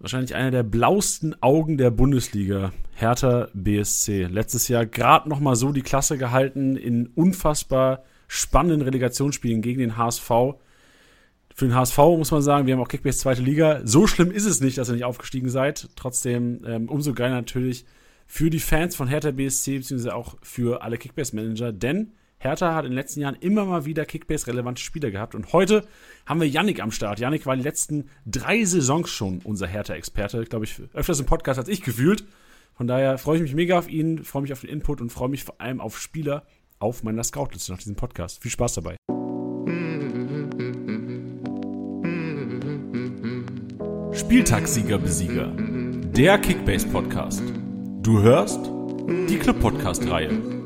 wahrscheinlich einer der blauesten Augen der Bundesliga, Hertha BSC. Letztes Jahr gerade noch mal so die Klasse gehalten in unfassbar spannenden Relegationsspielen gegen den HSV. Für den HSV muss man sagen, wir haben auch Kickbase zweite Liga. So schlimm ist es nicht, dass ihr nicht aufgestiegen seid. Trotzdem ähm, umso geiler natürlich für die Fans von Hertha BSC, beziehungsweise auch für alle Kickbase-Manager, denn Hertha hat in den letzten Jahren immer mal wieder Kickbase-relevante Spieler gehabt. Und heute haben wir Yannick am Start. Yannick war die letzten drei Saisons schon unser Hertha-Experte. Glaube ich, öfters im Podcast als ich gefühlt. Von daher freue ich mich mega auf ihn, freue mich auf den Input und freue mich vor allem auf Spieler auf meiner Scoutliste nach diesem Podcast. Viel Spaß dabei. Spieltagssieger-Besieger. Der Kickbase-Podcast. Du hörst die Club-Podcast-Reihe.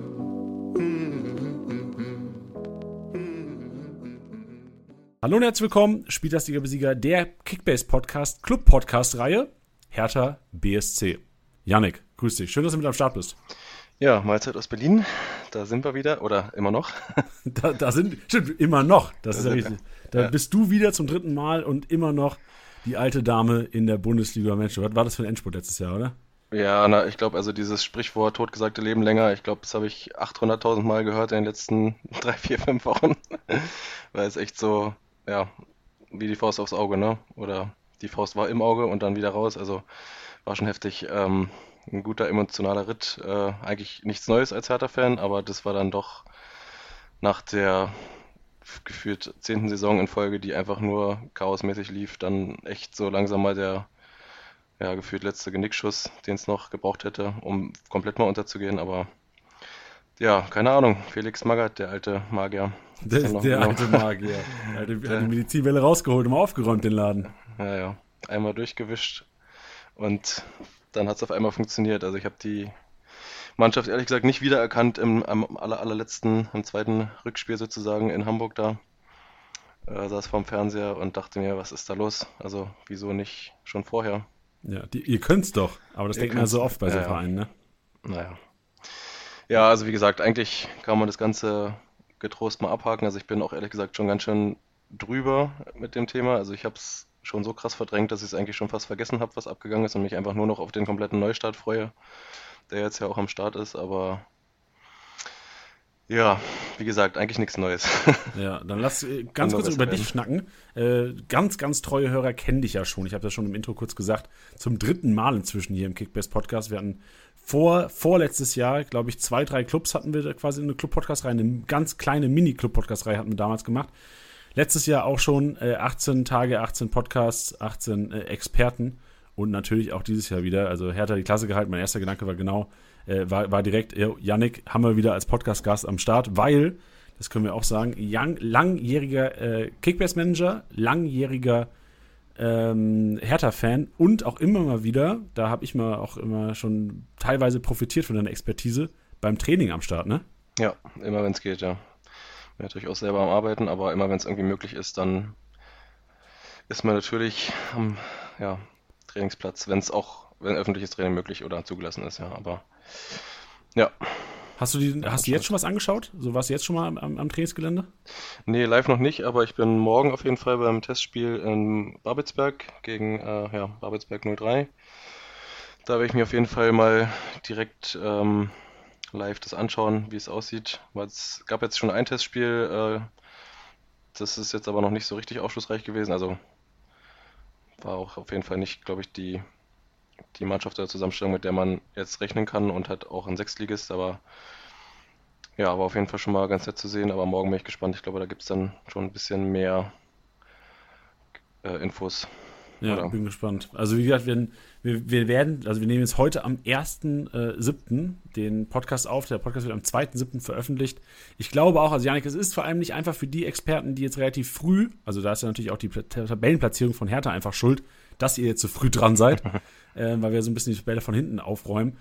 Hallo und herzlich willkommen, Spieltagsliga-Besieger der Kickbase-Podcast, Club-Podcast-Reihe, Hertha BSC. Yannick, grüß dich. Schön, dass du mit am Start bist. Ja, Mahlzeit aus Berlin. Da sind wir wieder, oder immer noch. da, da sind, stimmt, immer noch. Das da ist ja richtig. Da ja. bist du wieder zum dritten Mal und immer noch die alte Dame in der Bundesliga. Mensch, was war das für ein Endspurt letztes Jahr, oder? Ja, na, ich glaube, also dieses Sprichwort totgesagte Leben länger, ich glaube, das habe ich 800.000 Mal gehört in den letzten drei, vier, fünf Wochen. Weil es echt so, ja, wie die Faust aufs Auge, ne? Oder die Faust war im Auge und dann wieder raus. Also war schon heftig. Ähm, ein guter emotionaler Ritt. Äh, eigentlich nichts Neues als Hertha-Fan, aber das war dann doch nach der gefühlt zehnten Saison in Folge, die einfach nur chaosmäßig lief, dann echt so langsam mal der ja, gefühlt letzte Genickschuss, den es noch gebraucht hätte, um komplett mal unterzugehen. Aber ja, keine Ahnung. Felix Magath, der alte Magier. Der, der genau. alte Magier. Er hat die, die Medizinwelle rausgeholt und aufgeräumt, den Laden. Ja, ja. Einmal durchgewischt und dann hat es auf einmal funktioniert. Also ich habe die Mannschaft ehrlich gesagt nicht wiedererkannt im am aller, allerletzten, im zweiten Rückspiel sozusagen in Hamburg da. Äh, saß vorm Fernseher und dachte mir, was ist da los? Also wieso nicht schon vorher? Ja, die, ihr könnt's doch, aber das ihr denkt man so oft bei so ja, Vereinen, ne? Naja. Ja, also wie gesagt, eigentlich kann man das Ganze getrost mal abhaken. Also ich bin auch ehrlich gesagt schon ganz schön drüber mit dem Thema. Also ich habe es schon so krass verdrängt, dass ich es eigentlich schon fast vergessen habe, was abgegangen ist und mich einfach nur noch auf den kompletten Neustart freue, der jetzt ja auch am Start ist. Aber ja, wie gesagt, eigentlich nichts Neues. Ja, dann lass äh, ganz kurz über dich schnacken. Äh, ganz, ganz treue Hörer kennen dich ja schon. Ich habe das schon im Intro kurz gesagt. Zum dritten Mal inzwischen hier im Kickbase Podcast. Wir hatten vor, vorletztes Jahr, glaube ich, zwei, drei Clubs hatten wir quasi eine Club-Podcast-Reihe, eine ganz kleine Mini-Club-Podcast-Reihe hatten wir damals gemacht. Letztes Jahr auch schon äh, 18 Tage, 18 Podcasts, 18 äh, Experten und natürlich auch dieses Jahr wieder. Also Hertha die Klasse gehalten. Mein erster Gedanke war genau, äh, war, war direkt, Yannick haben wir wieder als Podcast-Gast am Start, weil, das können wir auch sagen, young, langjähriger äh, Kickbase-Manager, langjähriger ähm, Hertha-Fan und auch immer mal wieder, da habe ich mal auch immer schon teilweise profitiert von deiner Expertise beim Training am Start, ne? Ja, immer wenn es geht, ja. Bin natürlich auch selber am Arbeiten, aber immer wenn es irgendwie möglich ist, dann ist man natürlich am ja, Trainingsplatz, wenn es auch, wenn öffentliches Training möglich oder zugelassen ist, ja. Aber ja. Hast du, die, hast du jetzt schon was angeschaut? So warst du jetzt schon mal am, am, Trainingsgelände? Nee, live noch nicht, aber ich bin morgen auf jeden Fall beim Testspiel in Babelsberg gegen äh, ja, Babelsberg 03. Da werde ich mir auf jeden Fall mal direkt ähm, live das anschauen, wie es aussieht. Weil es gab jetzt schon ein Testspiel, äh, das ist jetzt aber noch nicht so richtig aufschlussreich gewesen. Also war auch auf jeden Fall nicht, glaube ich, die die Mannschaft der Zusammenstellung, mit der man jetzt rechnen kann und hat auch ein Sechstligist, aber ja, aber auf jeden Fall schon mal ganz nett zu sehen. Aber morgen bin ich gespannt. Ich glaube, da gibt es dann schon ein bisschen mehr äh, Infos. Ja, oder? bin gespannt. Also wie gesagt, wir, wir, wir, werden, also wir nehmen jetzt heute am 1.7. Äh, den Podcast auf. Der Podcast wird am 2.7. veröffentlicht. Ich glaube auch, also Janik, es ist vor allem nicht einfach für die Experten, die jetzt relativ früh, also da ist ja natürlich auch die Tabellenplatzierung von Hertha einfach schuld, dass ihr jetzt so früh dran seid, äh, weil wir so ein bisschen die Tabelle von hinten aufräumen.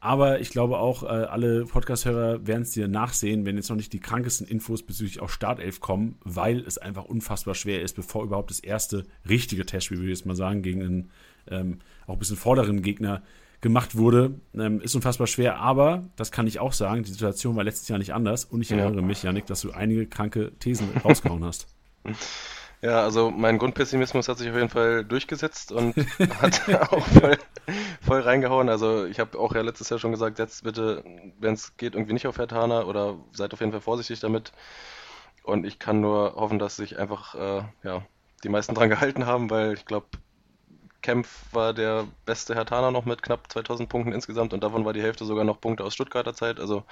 Aber ich glaube auch, äh, alle Podcast-Hörer werden es dir nachsehen, wenn jetzt noch nicht die krankesten Infos bezüglich auch Startelf kommen, weil es einfach unfassbar schwer ist, bevor überhaupt das erste richtige Testspiel, würde ich jetzt mal sagen, gegen einen ähm, auch ein bisschen vorderen Gegner gemacht wurde, ähm, ist unfassbar schwer. Aber, das kann ich auch sagen, die Situation war letztes Jahr nicht anders. Und ich erinnere ja. mich, Janik, dass du einige kranke Thesen rausgehauen hast. Ja, also mein Grundpessimismus hat sich auf jeden Fall durchgesetzt und hat auch voll, voll reingehauen. Also ich habe auch ja letztes Jahr schon gesagt, jetzt bitte, wenn es geht, irgendwie nicht auf Hertana oder seid auf jeden Fall vorsichtig damit. Und ich kann nur hoffen, dass sich einfach äh, ja, die meisten dran gehalten haben, weil ich glaube, Kempf war der beste Hertaner noch mit knapp 2000 Punkten insgesamt und davon war die Hälfte sogar noch Punkte aus Stuttgarter Zeit. Also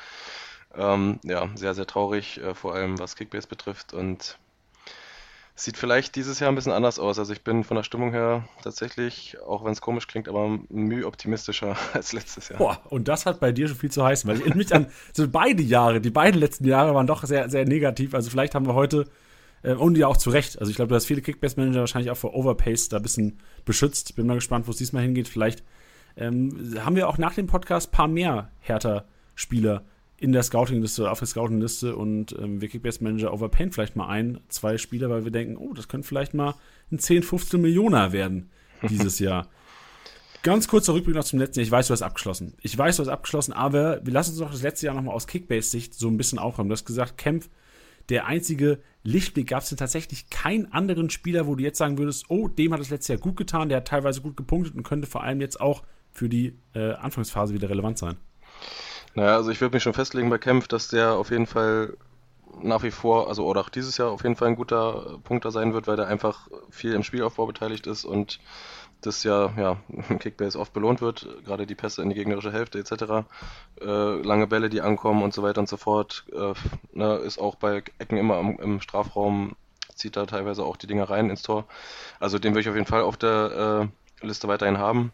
ähm, ja, sehr, sehr traurig, äh, vor allem was Kickbase betrifft. Und Sieht vielleicht dieses Jahr ein bisschen anders aus. Also ich bin von der Stimmung her tatsächlich, auch wenn es komisch klingt, aber müh optimistischer als letztes Jahr. Boah, und das hat bei dir schon viel zu heißen, weil ich erinnere mich an so beide Jahre, die beiden letzten Jahre waren doch sehr, sehr negativ. Also vielleicht haben wir heute, äh, und ja auch zu Recht, also ich glaube, du hast viele Kickbase-Manager wahrscheinlich auch vor Overpace da ein bisschen beschützt. Bin mal gespannt, wo es diesmal hingeht. Vielleicht ähm, haben wir auch nach dem Podcast ein paar mehr Hertha-Spieler in der Scouting-Liste, auf der Scouting-Liste und ähm, wir Kickbase Manager overpayen vielleicht mal ein, zwei Spieler, weil wir denken, oh, das könnte vielleicht mal ein 10, 15 Millioner werden dieses Jahr. Ganz kurzer Rückblick noch zum letzten Jahr. Ich weiß, du hast abgeschlossen. Ich weiß, du hast abgeschlossen, aber wir lassen uns doch das letzte Jahr nochmal aus Kickbase-Sicht so ein bisschen aufräumen. Du hast gesagt, Kempf, der einzige Lichtblick gab es denn tatsächlich keinen anderen Spieler, wo du jetzt sagen würdest, oh, dem hat das letzte Jahr gut getan, der hat teilweise gut gepunktet und könnte vor allem jetzt auch für die äh, Anfangsphase wieder relevant sein. Naja, also ich würde mich schon festlegen bei Kempf, dass der auf jeden Fall nach wie vor, also oder auch dieses Jahr auf jeden Fall ein guter Punkter sein wird, weil der einfach viel im Spielaufbau beteiligt ist und das ja, ja, Kickbase oft belohnt wird, gerade die Pässe in die gegnerische Hälfte etc. Äh, lange Bälle, die ankommen und so weiter und so fort. Äh, ne, ist auch bei Ecken immer im, im, Strafraum, zieht da teilweise auch die Dinger rein ins Tor. Also den würde ich auf jeden Fall auf der äh, Liste weiterhin haben.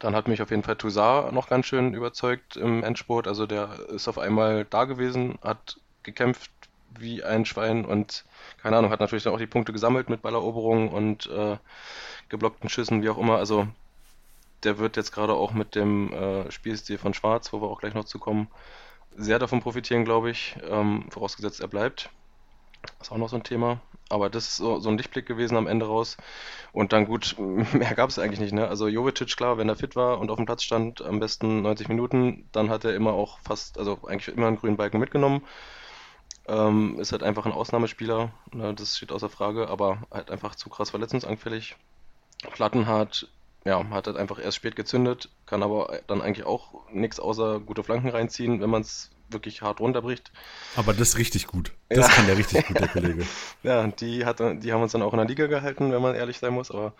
Dann hat mich auf jeden Fall Toussaint noch ganz schön überzeugt im Endspurt. Also der ist auf einmal da gewesen, hat gekämpft wie ein Schwein und keine Ahnung, hat natürlich dann auch die Punkte gesammelt mit Balleroberungen und äh, geblockten Schüssen, wie auch immer. Also der wird jetzt gerade auch mit dem äh, Spielstil von Schwarz, wo wir auch gleich noch zu kommen, sehr davon profitieren, glaube ich. Ähm, vorausgesetzt, er bleibt. Ist auch noch so ein Thema. Aber das ist so, so ein Lichtblick gewesen am Ende raus. Und dann gut, mehr gab es eigentlich nicht. Ne? Also Jovetic, klar, wenn er fit war und auf dem Platz stand, am besten 90 Minuten, dann hat er immer auch fast, also eigentlich immer einen grünen Balken mitgenommen. Ähm, ist halt einfach ein Ausnahmespieler, ne? das steht außer Frage, aber halt einfach zu krass verletzungsanfällig. Plattenhart, ja, hat halt einfach erst spät gezündet, kann aber dann eigentlich auch nichts außer gute Flanken reinziehen, wenn man es wirklich hart runterbricht. Aber das ist richtig gut. Das ja. kann der richtig gut, der Kollege. ja, die, hat, die haben uns dann auch in der Liga gehalten, wenn man ehrlich sein muss, aber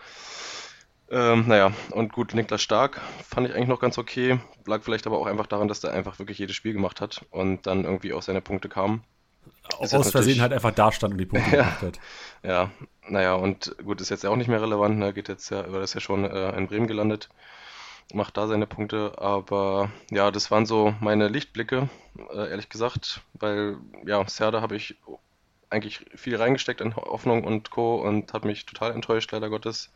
ähm, naja, und gut, Niklas Stark fand ich eigentlich noch ganz okay. Lag vielleicht aber auch einfach daran, dass der einfach wirklich jedes Spiel gemacht hat und dann irgendwie auch seine Punkte kamen. Ist Aus Versehen halt einfach da stand und die Punkte ja, gemacht hat. Ja, naja, und gut, ist jetzt ja auch nicht mehr relevant, ne? geht jetzt ja, oder ist ja schon äh, in Bremen gelandet macht da seine Punkte. Aber ja, das waren so meine Lichtblicke, äh, ehrlich gesagt, weil ja, Serda habe ich eigentlich viel reingesteckt in Hoffnung und Co. und hat mich total enttäuscht, leider Gottes.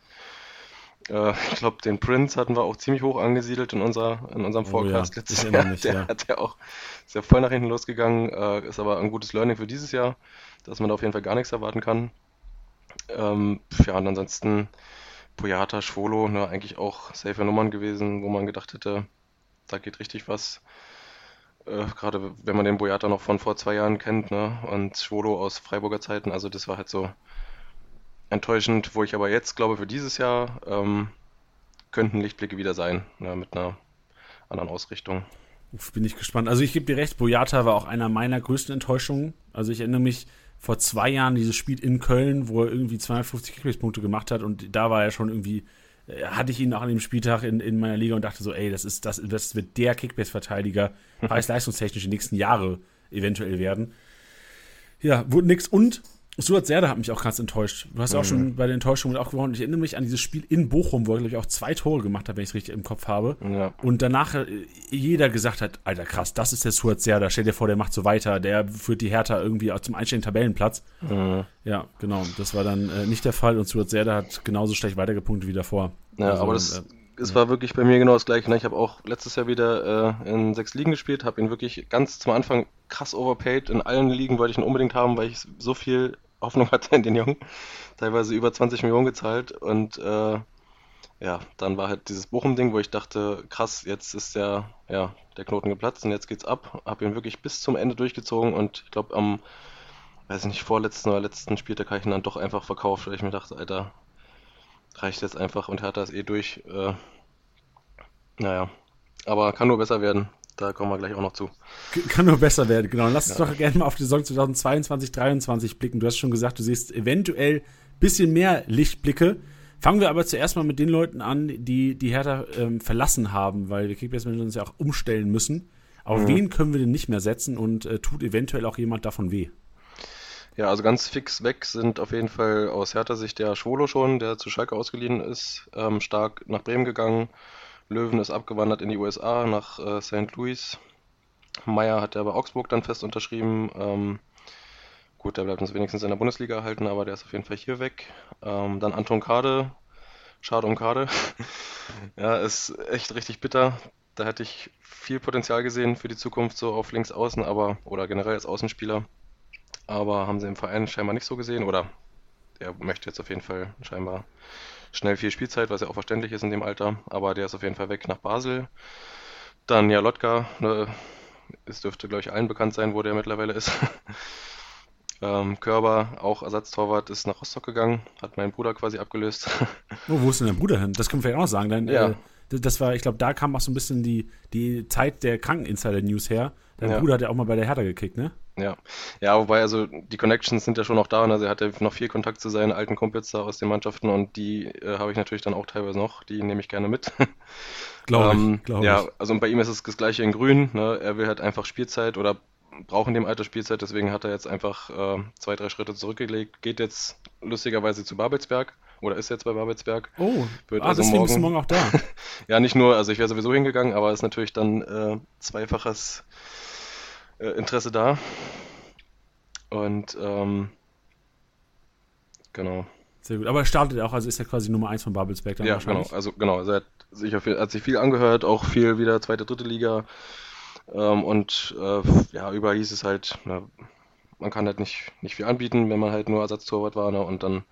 Äh, ich glaube, den Prince hatten wir auch ziemlich hoch angesiedelt in, unserer, in unserem Forecast oh, ja. letztes Jahr. Nicht, der ja. hat ja auch sehr voll nach hinten losgegangen, äh, ist aber ein gutes Learning für dieses Jahr, dass man da auf jeden Fall gar nichts erwarten kann. Ähm, ja, und ansonsten Boyata, Schwolo, ne, eigentlich auch safe Nummern gewesen, wo man gedacht hätte, da geht richtig was. Äh, Gerade wenn man den Boyata noch von vor zwei Jahren kennt, ne, und Schwolo aus Freiburger Zeiten, also das war halt so enttäuschend, wo ich aber jetzt glaube, für dieses Jahr ähm, könnten Lichtblicke wieder sein, ne, mit einer anderen Ausrichtung. Bin ich gespannt. Also ich gebe dir recht, Boyata war auch einer meiner größten Enttäuschungen. Also ich erinnere mich, vor zwei Jahren dieses Spiel in Köln, wo er irgendwie 250 Kickbase-Punkte gemacht hat und da war er schon irgendwie, äh, hatte ich ihn auch an dem Spieltag in, in meiner Liga und dachte so, ey, das ist, das, das wird der Kickbase-Verteidiger, preis-leistungstechnisch die nächsten Jahre eventuell werden. Ja, wurde nix und Stuart Serda hat mich auch ganz enttäuscht. Du hast ja auch schon mhm. bei den Enttäuschungen auch gewonnen. Ich erinnere mich an dieses Spiel in Bochum, wo er, glaube ich, auch zwei Tore gemacht hat, wenn ich es richtig im Kopf habe. Ja. Und danach äh, jeder gesagt hat, Alter, krass, das ist der Stuart Serda. Stell dir vor, der macht so weiter. Der führt die Hertha irgendwie auch zum einstelligen Tabellenplatz. Mhm. Ja, genau. Das war dann äh, nicht der Fall. Und Stuart Serda hat genauso schlecht weitergepunktet wie davor. Ja, also, aber das... Äh, es war wirklich bei mir genau das gleiche. Ne? Ich habe auch letztes Jahr wieder äh, in sechs Ligen gespielt, habe ihn wirklich ganz zum Anfang krass overpaid. In allen Ligen wollte ich ihn unbedingt haben, weil ich so viel Hoffnung hatte in den Jungen. Teilweise über 20 Millionen gezahlt und äh, ja, dann war halt dieses Bochum-Ding, wo ich dachte, krass, jetzt ist der, ja, der Knoten geplatzt und jetzt geht's ab. Hab ihn wirklich bis zum Ende durchgezogen und ich glaube am weiß nicht, vorletzten oder letzten Spieltag habe ich ihn dann doch einfach verkauft, weil ich mir dachte, Alter, reicht jetzt einfach und Hertha ist eh durch. Äh, naja, aber kann nur besser werden. Da kommen wir gleich auch noch zu. Kann nur besser werden, genau. Lass uns ja. doch gerne mal auf die Saison 2022, 2023 blicken. Du hast schon gesagt, du siehst eventuell ein bisschen mehr Lichtblicke. Fangen wir aber zuerst mal mit den Leuten an, die die Hertha ähm, verlassen haben, weil wir Kickbase-Manager uns ja auch umstellen müssen. Auf mhm. wen können wir denn nicht mehr setzen und äh, tut eventuell auch jemand davon weh? Ja, also ganz fix weg sind auf jeden Fall aus Hertha Sicht der Schwolo schon, der zu Schalke ausgeliehen ist, ähm, stark nach Bremen gegangen. Löwen ist abgewandert in die USA nach äh, St. Louis. Meyer hat ja bei Augsburg dann fest unterschrieben. Ähm, gut, der bleibt uns wenigstens in der Bundesliga erhalten, aber der ist auf jeden Fall hier weg. Ähm, dann Anton Kade. Schade um Kade. ja, ist echt richtig bitter. Da hätte ich viel Potenzial gesehen für die Zukunft, so auf links außen, aber, oder generell als Außenspieler. Aber haben sie im Verein scheinbar nicht so gesehen, oder er möchte jetzt auf jeden Fall scheinbar schnell viel Spielzeit, was ja auch verständlich ist in dem Alter. Aber der ist auf jeden Fall weg nach Basel. Dann ja, Lotka, ne, es dürfte, glaube ich, allen bekannt sein, wo der mittlerweile ist. ähm, Körber, auch Ersatztorwart, ist nach Rostock gegangen, hat meinen Bruder quasi abgelöst. oh, wo ist denn dein Bruder hin? Das können wir vielleicht auch noch sagen. Dein, ja. Äh, das war, ich glaube, da kam auch so ein bisschen die, die Zeit der Kranken-Insider-News her. Dein ja. Bruder hat ja auch mal bei der Hertha gekickt, ne? Ja. Ja, wobei, also die Connections sind ja schon noch da. Also er hatte noch viel Kontakt zu seinen alten Kumpels da aus den Mannschaften und die äh, habe ich natürlich dann auch teilweise noch. Die nehme ich gerne mit. Glaube ähm, ich, glaub Ja, also bei ihm ist es das gleiche in Grün. Ne? Er will halt einfach Spielzeit oder braucht in dem Alter Spielzeit, deswegen hat er jetzt einfach äh, zwei, drei Schritte zurückgelegt. Geht jetzt lustigerweise zu Babelsberg oder ist jetzt bei Babelsberg. Oh, Wird ah, also deswegen morgen, bist du morgen auch da. ja, nicht nur, also ich wäre sowieso hingegangen, aber es ist natürlich dann äh, zweifaches äh, Interesse da. Und ähm, genau. Sehr gut. Aber er startet auch, also ist er quasi Nummer 1 von Babelsberg dann Ja, genau. Also genau, also er hat sich, viel, hat sich viel angehört, auch viel wieder zweite, dritte Liga. Ähm, und äh, ja, überall hieß es halt, na, man kann halt nicht, nicht viel anbieten, wenn man halt nur Ersatztorwart war. Ne? Und dann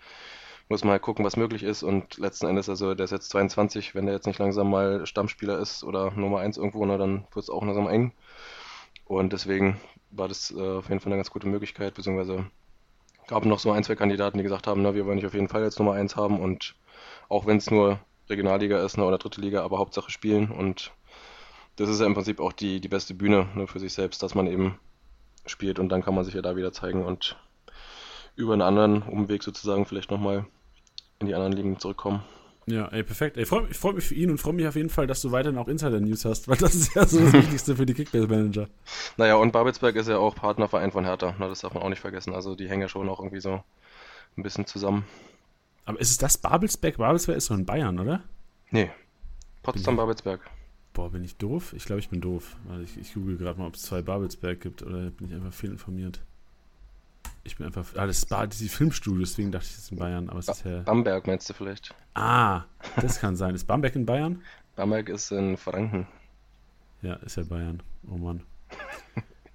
muss man halt gucken, was möglich ist. Und letzten Endes, also der ist jetzt 22, wenn der jetzt nicht langsam mal Stammspieler ist oder Nummer 1 irgendwo, ne, dann wird es auch langsam eng. Und deswegen war das äh, auf jeden Fall eine ganz gute Möglichkeit, beziehungsweise gab noch so ein, zwei Kandidaten, die gesagt haben, na, wir wollen dich auf jeden Fall jetzt Nummer 1 haben und auch wenn es nur Regionalliga ist ne, oder dritte Liga, aber Hauptsache spielen und das ist ja im Prinzip auch die, die beste Bühne ne, für sich selbst, dass man eben spielt und dann kann man sich ja da wieder zeigen und über einen anderen Umweg sozusagen vielleicht nochmal in die anderen Ligen zurückkommen. Ja, ey, perfekt. Ey, freut, ich freue mich für ihn und freue mich auf jeden Fall, dass du weiterhin auch Insider-News hast, weil das ist ja so das Wichtigste für die Kickbase-Manager. Naja, und Babelsberg ist ja auch Partnerverein von Hertha, ne, das darf man auch nicht vergessen. Also die hängen ja schon auch irgendwie so ein bisschen zusammen. Aber ist es das Babelsberg? Babelsberg ist so in Bayern, oder? Nee. Potsdam-Babelsberg. Boah, bin ich doof? Ich glaube, ich bin doof. Ich, ich google gerade mal, ob es zwei Babelsberg gibt oder bin ich einfach fehlinformiert. Ich bin einfach. Ah, das ist Bar, die Filmstudios, deswegen dachte ich, das ist in Bayern, aber es ist ja. Bamberg meinst du vielleicht? Ah, das kann sein. Ist Bamberg in Bayern? Bamberg ist in Franken. Ja, ist ja Bayern. Oh Mann.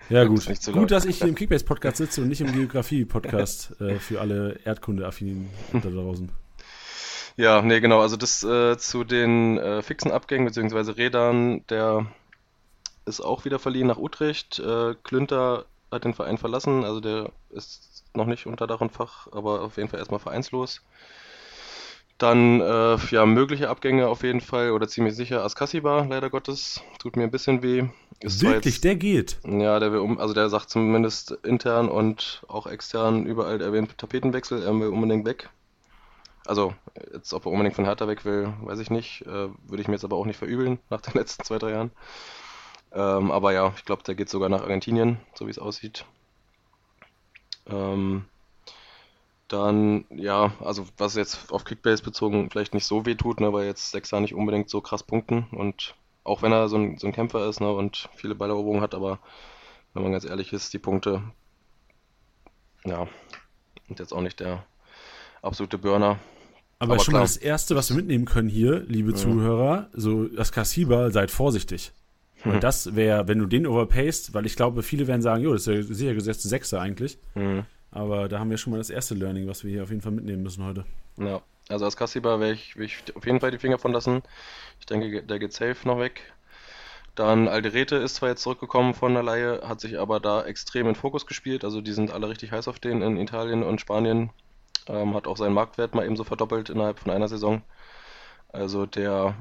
Ja, gut. Gut, laut. dass ich hier im Kickbase-Podcast sitze und nicht im Geografie-Podcast äh, für alle Erdkunde-Affinen da draußen. Ja, nee, genau. Also das äh, zu den äh, fixen Abgängen bzw. Rädern, der ist auch wieder verliehen nach Utrecht. Äh, Klünter hat den Verein verlassen, also der ist noch nicht unter Dach und Fach, aber auf jeden Fall erstmal vereinslos. Dann äh, ja, mögliche Abgänge auf jeden Fall oder ziemlich sicher Askasiba, leider Gottes. Tut mir ein bisschen weh. Ist Wirklich, jetzt, der geht? Ja, der will um, also der sagt zumindest intern und auch extern überall erwähnt Tapetenwechsel, er will unbedingt weg. Also, jetzt, ob er unbedingt von Hertha weg will, weiß ich nicht. Äh, würde ich mir jetzt aber auch nicht verübeln nach den letzten zwei, drei Jahren. Ähm, aber ja, ich glaube, der geht sogar nach Argentinien, so wie es aussieht. Ähm, dann, ja, also was jetzt auf Kickbase bezogen vielleicht nicht so weh tut, ne, weil jetzt Sechser nicht unbedingt so krass punkten und auch wenn er so ein, so ein Kämpfer ist ne, und viele Balleroberungen hat, aber wenn man ganz ehrlich ist, die Punkte, ja, sind jetzt auch nicht der absolute Burner. Aber, aber schon klar. mal das Erste, was wir mitnehmen können hier, liebe ja. Zuhörer, so das Kassiba, seid vorsichtig. Und mhm. das wäre, wenn du den overpayst, weil ich glaube, viele werden sagen, jo, das ist ja sicher gesetzte Sechser eigentlich. Mhm. Aber da haben wir schon mal das erste Learning, was wir hier auf jeden Fall mitnehmen müssen heute. Ja, also als Kassiba werde ich, ich auf jeden Fall die Finger von lassen. Ich denke, der geht safe noch weg. Dann Alderete ist zwar jetzt zurückgekommen von der Laie, hat sich aber da extrem in Fokus gespielt. Also die sind alle richtig heiß auf den in Italien und Spanien. Ähm, hat auch seinen Marktwert mal ebenso verdoppelt innerhalb von einer Saison. Also der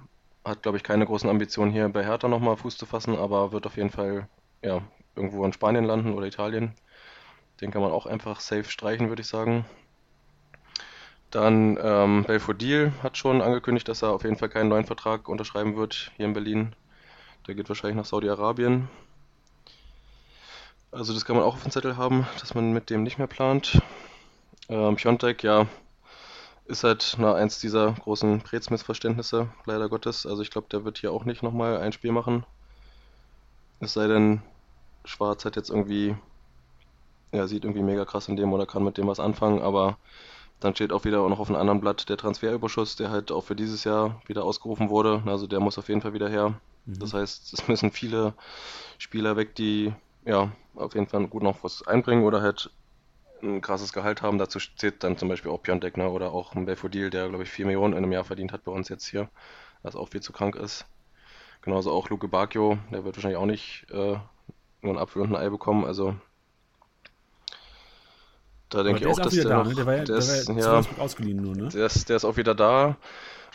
hat, glaube ich, keine großen Ambitionen hier bei Hertha nochmal Fuß zu fassen, aber wird auf jeden Fall ja, irgendwo in Spanien landen oder Italien. Den kann man auch einfach safe streichen, würde ich sagen. Dann ähm, Belfodil hat schon angekündigt, dass er auf jeden Fall keinen neuen Vertrag unterschreiben wird hier in Berlin. Der geht wahrscheinlich nach Saudi-Arabien. Also das kann man auch auf dem Zettel haben, dass man mit dem nicht mehr plant. Ähm, Piontek, ja, ist halt na, eins dieser großen Prez-Missverständnisse, leider Gottes. Also ich glaube, der wird hier auch nicht nochmal ein Spiel machen. Es sei denn, Schwarz hat jetzt irgendwie, ja, sieht irgendwie mega krass in dem oder kann mit dem was anfangen, aber dann steht auch wieder noch auf einem anderen Blatt der Transferüberschuss, der halt auch für dieses Jahr wieder ausgerufen wurde. Also der muss auf jeden Fall wieder her. Mhm. Das heißt, es müssen viele Spieler weg, die ja auf jeden Fall gut noch was einbringen oder halt ein krasses Gehalt haben. Dazu zählt dann zum Beispiel auch Piontek ne? oder auch ein Belfodil, der glaube ich 4 Millionen in einem Jahr verdient hat bei uns jetzt hier, was auch viel zu krank ist. Genauso auch Luke Bacchio, der wird wahrscheinlich auch nicht äh, nur ein Apfel und ein Ei bekommen. Also da denke ich auch, dass der, da, noch, ne? der, war ja, der, ja, ausgeliehen nur, ne? Der ist, der ist auch wieder da.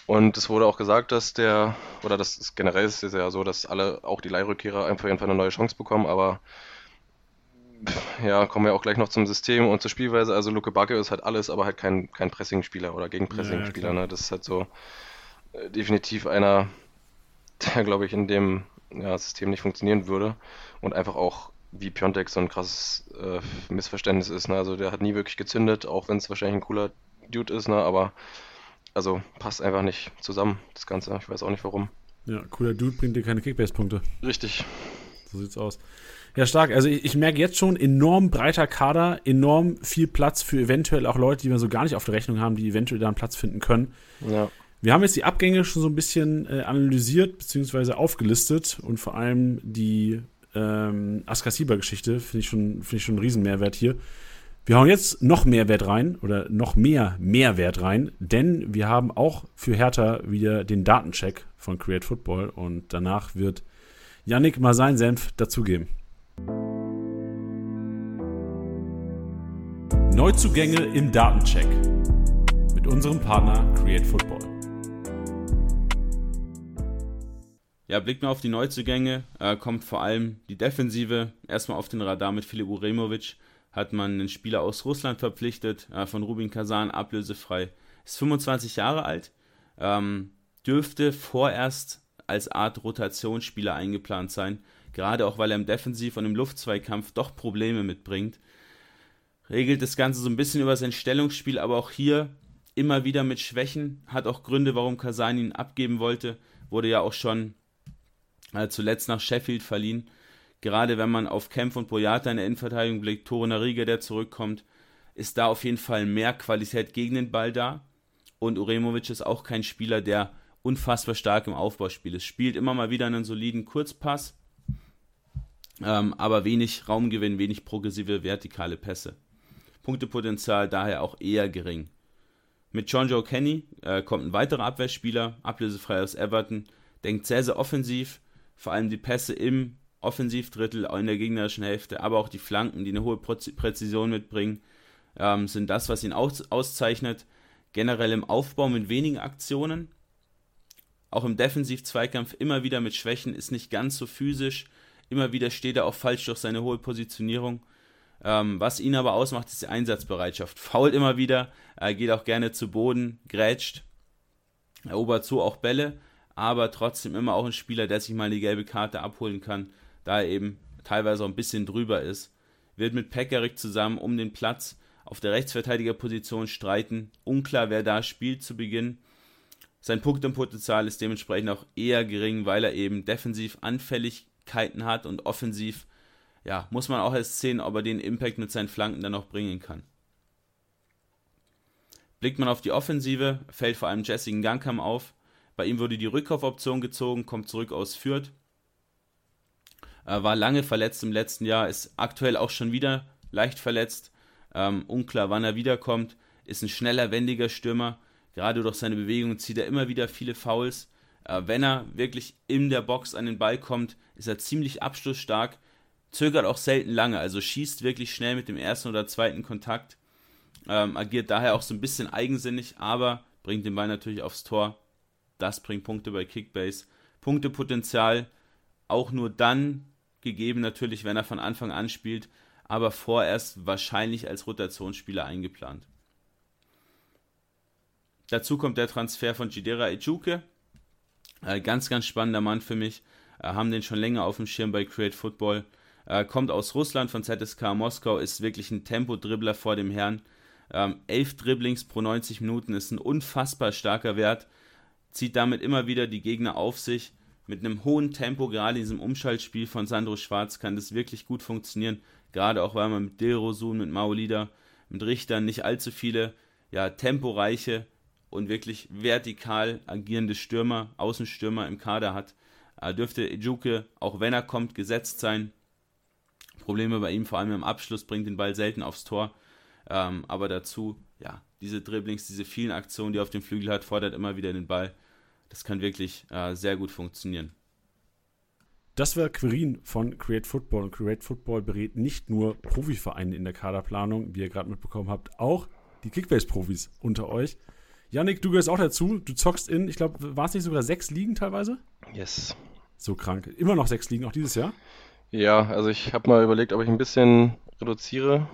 Und es wurde auch gesagt, dass der, oder das ist generell ist es ja so, dass alle, auch die Leihrückkehrer, einfach Fall eine neue Chance bekommen, aber ja, kommen wir auch gleich noch zum System und zur Spielweise. Also Luke Backe ist halt alles, aber halt kein, kein Pressing-Spieler oder Gegenpressing-Spieler. Ja, ne? Das ist halt so äh, definitiv einer, der, glaube ich, in dem ja, System nicht funktionieren würde und einfach auch wie Piontek so ein krasses äh, Missverständnis ist. Ne? Also der hat nie wirklich gezündet, auch wenn es wahrscheinlich ein cooler Dude ist, ne? aber also passt einfach nicht zusammen, das Ganze. Ich weiß auch nicht warum. Ja, cooler Dude bringt dir keine Kickbase-Punkte. Richtig. So sieht's aus. Ja, stark. Also ich, ich, merke jetzt schon enorm breiter Kader, enorm viel Platz für eventuell auch Leute, die wir so gar nicht auf der Rechnung haben, die eventuell da einen Platz finden können. Ja. Wir haben jetzt die Abgänge schon so ein bisschen äh, analysiert bzw. aufgelistet und vor allem die ähm, Askasiba-Geschichte finde ich, schon, find ich schon einen Riesenmehrwert hier. Wir hauen jetzt noch mehr Wert rein oder noch mehr Mehrwert rein, denn wir haben auch für Hertha wieder den Datencheck von Create Football und danach wird Yannick mal seinen Senf dazugeben. Neuzugänge im Datencheck mit unserem Partner Create Football. Ja, blickt mal auf die Neuzugänge, äh, kommt vor allem die Defensive erstmal auf den Radar mit Filip Uremovic. Hat man einen Spieler aus Russland verpflichtet, äh, von Rubin Kazan, ablösefrei. Ist 25 Jahre alt, ähm, dürfte vorerst als Art Rotationsspieler eingeplant sein, gerade auch weil er im Defensiv- und im Luftzweikampf doch Probleme mitbringt. Regelt das Ganze so ein bisschen über sein Stellungsspiel, aber auch hier immer wieder mit Schwächen. Hat auch Gründe, warum Kazan ihn abgeben wollte. Wurde ja auch schon äh, zuletzt nach Sheffield verliehen. Gerade wenn man auf Kempf und Boyata in der Innenverteidigung blickt, Tore Nariga, der zurückkommt, ist da auf jeden Fall mehr Qualität gegen den Ball da. Und Uremovic ist auch kein Spieler, der unfassbar stark im Aufbauspiel ist. Spielt immer mal wieder einen soliden Kurzpass, ähm, aber wenig Raumgewinn, wenig progressive vertikale Pässe. Punktepotenzial daher auch eher gering. Mit John Joe Kenny äh, kommt ein weiterer Abwehrspieler, ablösefrei aus Everton, denkt sehr, sehr offensiv, vor allem die Pässe im Offensivdrittel in der gegnerischen Hälfte, aber auch die Flanken, die eine hohe Präzision mitbringen, ähm, sind das, was ihn aus auszeichnet. Generell im Aufbau mit wenigen Aktionen, auch im Defensiv-Zweikampf immer wieder mit Schwächen, ist nicht ganz so physisch, immer wieder steht er auch falsch durch seine hohe Positionierung. Ähm, was ihn aber ausmacht, ist die Einsatzbereitschaft. Fault immer wieder, er geht auch gerne zu Boden, grätscht, erobert so auch Bälle, aber trotzdem immer auch ein Spieler, der sich mal die gelbe Karte abholen kann, da er eben teilweise auch ein bisschen drüber ist. Wird mit Pekarik zusammen um den Platz auf der Rechtsverteidigerposition streiten. Unklar, wer da spielt zu Beginn. Sein Punktepotenzial ist dementsprechend auch eher gering, weil er eben defensiv Anfälligkeiten hat und offensiv, ja, muss man auch erst sehen, ob er den Impact mit seinen Flanken dann noch bringen kann. Blickt man auf die Offensive, fällt vor allem Jesse Gangkam auf, bei ihm wurde die Rückkaufoption gezogen, kommt zurück aus Fürth. Er war lange verletzt im letzten Jahr, ist aktuell auch schon wieder leicht verletzt. Ähm, unklar, wann er wiederkommt. Ist ein schneller, wendiger Stürmer. Gerade durch seine Bewegung zieht er immer wieder viele Fouls. Äh, wenn er wirklich in der Box an den Ball kommt, ist er ziemlich abschlussstark, zögert auch selten lange, also schießt wirklich schnell mit dem ersten oder zweiten Kontakt, ähm, agiert daher auch so ein bisschen eigensinnig, aber bringt den Ball natürlich aufs Tor. Das bringt Punkte bei Kickbase. Punktepotenzial auch nur dann gegeben, natürlich, wenn er von Anfang an spielt, aber vorerst wahrscheinlich als Rotationsspieler eingeplant. Dazu kommt der Transfer von Jidera Ejuke. Äh, ganz, ganz spannender Mann für mich. Äh, haben den schon länger auf dem Schirm bei Create Football. Äh, kommt aus Russland von ZSK Moskau, ist wirklich ein Tempo-Dribbler vor dem Herrn. Ähm, elf Dribblings pro 90 Minuten ist ein unfassbar starker Wert. Zieht damit immer wieder die Gegner auf sich. Mit einem hohen Tempo, gerade in diesem Umschaltspiel von Sandro Schwarz, kann das wirklich gut funktionieren. Gerade auch, weil man mit Dilrosun, mit Maolida, mit Richtern nicht allzu viele ja, temporeiche und wirklich vertikal agierende Stürmer, Außenstürmer im Kader hat, äh, dürfte Ejuke, auch wenn er kommt, gesetzt sein. Probleme bei ihm, vor allem im Abschluss, bringt den Ball selten aufs Tor. Ähm, aber dazu, ja, diese Dribblings, diese vielen Aktionen, die er auf dem Flügel hat, fordert immer wieder den Ball. Das kann wirklich äh, sehr gut funktionieren. Das war Quirin von Create Football. Und Create Football berät nicht nur Profivereine in der Kaderplanung, wie ihr gerade mitbekommen habt, auch die Kickbase-Profis unter euch. Yannick, du gehörst auch dazu. Du zockst in, ich glaube, war es nicht sogar sechs Ligen teilweise? Yes. So krank. Immer noch sechs Ligen, auch dieses Jahr? Ja, also ich habe mal überlegt, ob ich ein bisschen reduziere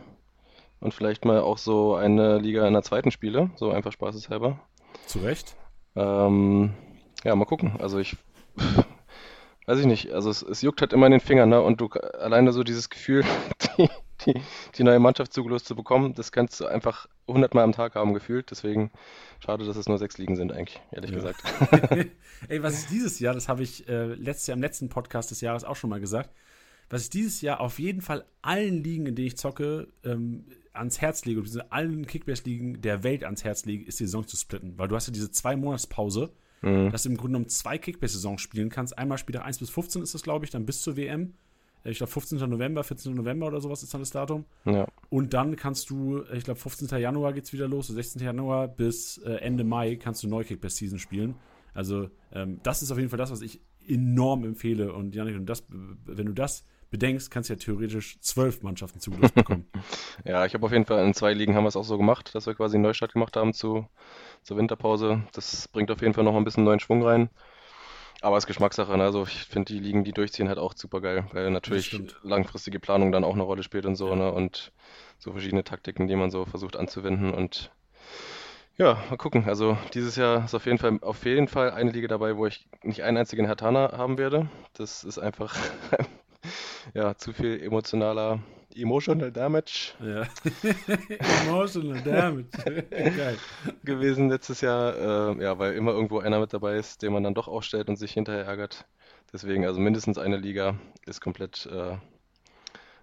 und vielleicht mal auch so eine Liga in der zweiten spiele, so einfach spaßeshalber. Zu Recht. Ähm, ja, mal gucken. Also ich weiß ich nicht. Also es, es, juckt halt immer in den Fingern, ne? Und du alleine so dieses Gefühl, die, die, die neue Mannschaft zugelost zu bekommen, das kannst du einfach hundertmal am Tag haben gefühlt. Deswegen schade, dass es nur sechs Ligen sind, eigentlich, ehrlich ja. gesagt. Ey, was ist dieses Jahr, das habe ich äh, letztes Jahr im letzten Podcast des Jahres auch schon mal gesagt, was ich dieses Jahr auf jeden Fall allen Ligen, in denen ich zocke, ähm, ans Herz lege, und allen Kickbase-Ligen der Welt ans Herz lege, ist die Saison zu splitten. Weil du hast ja diese zwei Monatspause, mhm. dass du im Grunde genommen zwei Kickbase-Saisons spielen kannst. Einmal Spieltag 1 bis 15 ist das, glaube ich, dann bis zur WM. Äh, ich glaube, 15. November, 14. November oder sowas ist dann das Datum. Ja. Und dann kannst du, ich glaube, 15. Januar geht es wieder los, 16. Januar bis äh, Ende Mai kannst du neu Kickbase-Season spielen. Also, ähm, das ist auf jeden Fall das, was ich enorm empfehle. Und Janik, und das, wenn du das bedenkst, kannst du ja theoretisch zwölf Mannschaften zugelost bekommen. ja, ich habe auf jeden Fall in zwei Ligen haben wir es auch so gemacht, dass wir quasi einen Neustart gemacht haben zu, zur Winterpause. Das bringt auf jeden Fall noch ein bisschen neuen Schwung rein. Aber es ist Geschmackssache. Ne? Also ich finde die Ligen, die durchziehen, halt auch super geil, weil natürlich langfristige Planung dann auch eine Rolle spielt und so, ja. ne? Und so verschiedene Taktiken, die man so versucht anzuwenden. Und ja, mal gucken. Also dieses Jahr ist auf jeden Fall auf jeden Fall eine Liga dabei, wo ich nicht einen einzigen Hertana haben werde. Das ist einfach ja, zu viel emotionaler Emotional Damage. Ja. Emotional Damage. Geil. Gewesen letztes Jahr. Äh, ja, weil immer irgendwo einer mit dabei ist, den man dann doch ausstellt und sich hinterher ärgert. Deswegen, also mindestens eine Liga ist komplett äh,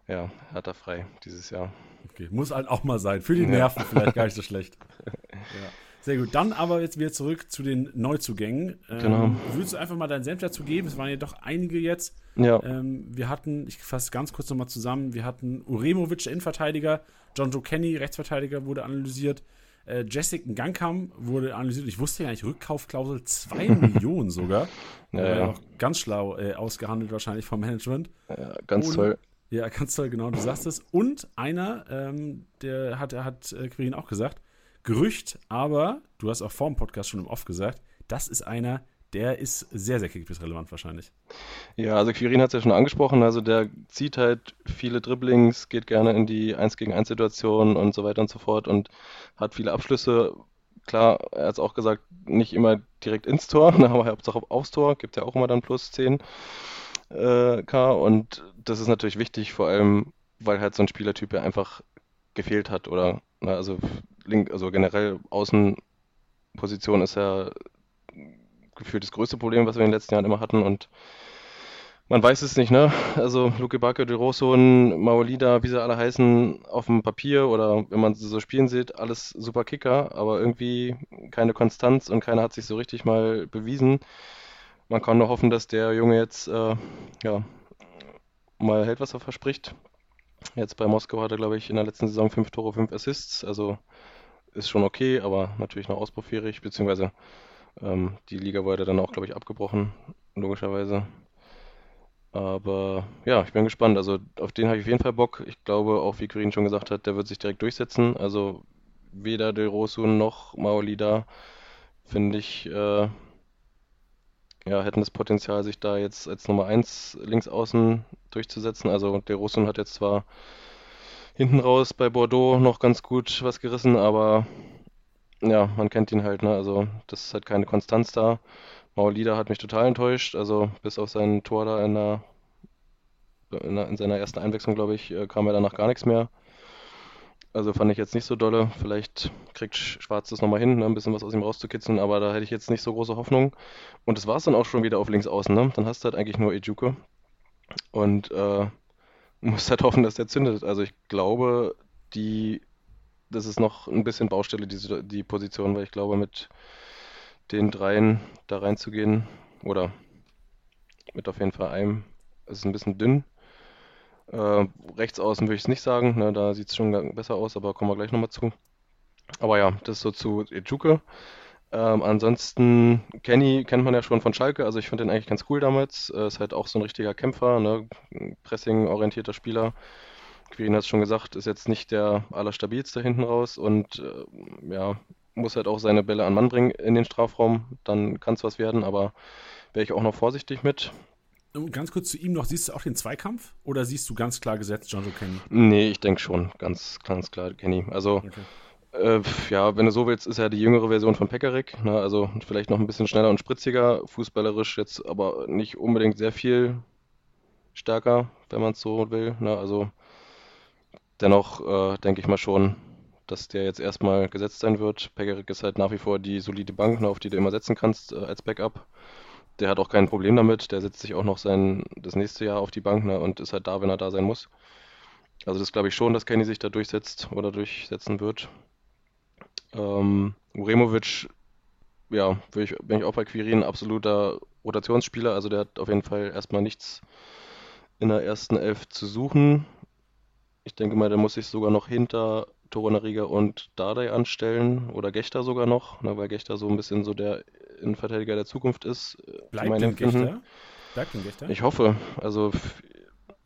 ja, frei dieses Jahr. Okay, muss halt auch mal sein. Für die Nerven ja. vielleicht gar nicht so schlecht. ja. Sehr gut. Dann aber jetzt wieder zurück zu den Neuzugängen. Ähm, genau. Würdest du einfach mal deinen Senf dazu geben? Es waren ja doch einige jetzt. Ja. Ähm, wir hatten, ich fasse ganz kurz nochmal zusammen, wir hatten Uremovic, Innenverteidiger, John Joe Kenny, Rechtsverteidiger, wurde analysiert. Äh, Jessica Gangkam wurde analysiert. Ich wusste ja nicht, Rückkaufklausel 2 Millionen sogar. Ja, äh, ja. Ganz schlau äh, ausgehandelt wahrscheinlich vom Management. Ja, ganz Und, toll. Ja, ganz toll, genau, du sagst es. Und einer, ähm, der hat, hat äh, Quirin auch gesagt, Gerücht, aber du hast auch vor dem Podcast schon im Off gesagt, das ist einer, der ist sehr, sehr Kickbase-relevant wahrscheinlich. Ja, also Quirin hat es ja schon angesprochen, also der zieht halt viele Dribblings, geht gerne in die 1 gegen 1 Situation und so weiter und so fort und hat viele Abschlüsse. Klar, er hat es auch gesagt, nicht immer direkt ins Tor, aber Hauptsache aufs Tor, gibt ja auch immer dann plus 10 äh, K und das ist natürlich wichtig, vor allem, weil halt so ein Spielertyp ja einfach gefehlt hat oder, na, also link, also generell Außenposition ist ja gefühlt das größte Problem, was wir in den letzten Jahren immer hatten und man weiß es nicht, ne? Also Luke Bacchio, De Rosso, Maolida, wie sie alle heißen, auf dem Papier oder wenn man sie so spielen sieht, alles super Kicker, aber irgendwie keine Konstanz und keiner hat sich so richtig mal bewiesen. Man kann nur hoffen, dass der Junge jetzt äh, ja, mal hält, was er verspricht. Jetzt bei Moskau hat er, glaube ich, in der letzten Saison fünf Tore, fünf Assists. Also ist schon okay, aber natürlich noch ausbaufähig, beziehungsweise Ähm, die Liga wurde dann auch, glaube ich, abgebrochen, logischerweise. Aber ja, ich bin gespannt. Also auf den habe ich auf jeden Fall Bock. Ich glaube, auch wie Corinne schon gesagt hat, der wird sich direkt durchsetzen. Also weder Del Rosso noch Maolida, finde ich, äh, ja, hätten das Potenzial, sich da jetzt als Nummer 1 links außen durchzusetzen. Also Del Rosso hat jetzt zwar hinten raus bei Bordeaux noch ganz gut was gerissen, aber ja, man kennt ihn halt, ne? Also das ist halt keine Konstanz da. Maolida hat mich total enttäuscht. Also bis auf sein Tor da in, der, in, der, in seiner ersten Einwechslung, glaube ich, äh, kam er danach gar nichts mehr. Also fand ich jetzt nicht so dolle. Vielleicht kriegt Schwarz das nochmal hin, ne? ein bisschen was aus ihm rauszukitzeln, aber da hätte ich jetzt nicht so große Hoffnung. Und das war es dann auch schon wieder auf links außen. Ne? Dann hast du halt eigentlich nur Ejuke. Und äh, musst halt hoffen, dass der zündet. Also ich glaube, die, das ist noch ein bisschen Baustelle, die, die Position, weil ich glaube, mit den dreien da reinzugehen oder mit auf jeden Fall einem, ist ein bisschen dünn. Äh, rechts außen würde ich es nicht sagen, ne, da sieht es schon besser aus, aber kommen wir gleich nochmal zu. Aber ja, das so zu Ejuke. Ähm, ansonsten, Kenny kennt man ja schon von Schalke, also ich finde den eigentlich ganz cool damals. Äh, ist halt auch so ein richtiger Kämpfer, ne? Pressing-orientierter Spieler. Quirin hat es schon gesagt, ist jetzt nicht der allerstabilste hinten raus und äh, ja, muss halt auch seine Bälle an Mann bringen in den Strafraum, dann kann es was werden, aber wäre ich auch noch vorsichtig mit. Ganz kurz zu ihm noch, siehst du auch den Zweikampf oder siehst du ganz klar gesetzt John Joe Kenny? Nee, ich denke schon, ganz, ganz klar Kenny. Also okay. Äh, ja, wenn du so willst, ist er die jüngere Version von Pekarik. Ne? Also vielleicht noch ein bisschen schneller und spritziger, fußballerisch jetzt aber nicht unbedingt sehr viel stärker, wenn man es so will. Ne? Also dennoch äh, denke ich mal schon, dass der jetzt erstmal gesetzt sein wird. Pekarik ist halt nach wie vor die solide Bank, ne, auf die du immer setzen kannst äh, als Backup. Der hat auch kein Problem damit. Der setzt sich auch noch sein, das nächste Jahr auf die Bank ne, und ist halt da, wenn er da sein muss. Also das glaube ich schon, dass Kenny sich da durchsetzt oder durchsetzen wird. Ähm, Uremovic, ja, ich, bin ich auch bei Quirin absoluter Rotationsspieler. Also der hat auf jeden Fall erstmal nichts in der ersten Elf zu suchen. Ich denke mal, der muss sich sogar noch hinter Torunariga und Dardai anstellen oder Gechter sogar noch, ne, weil Gechter so ein bisschen so der Innenverteidiger der Zukunft ist. Äh, Bleibt denn Gechter? Bleibt denn Gechter? Ich hoffe. Also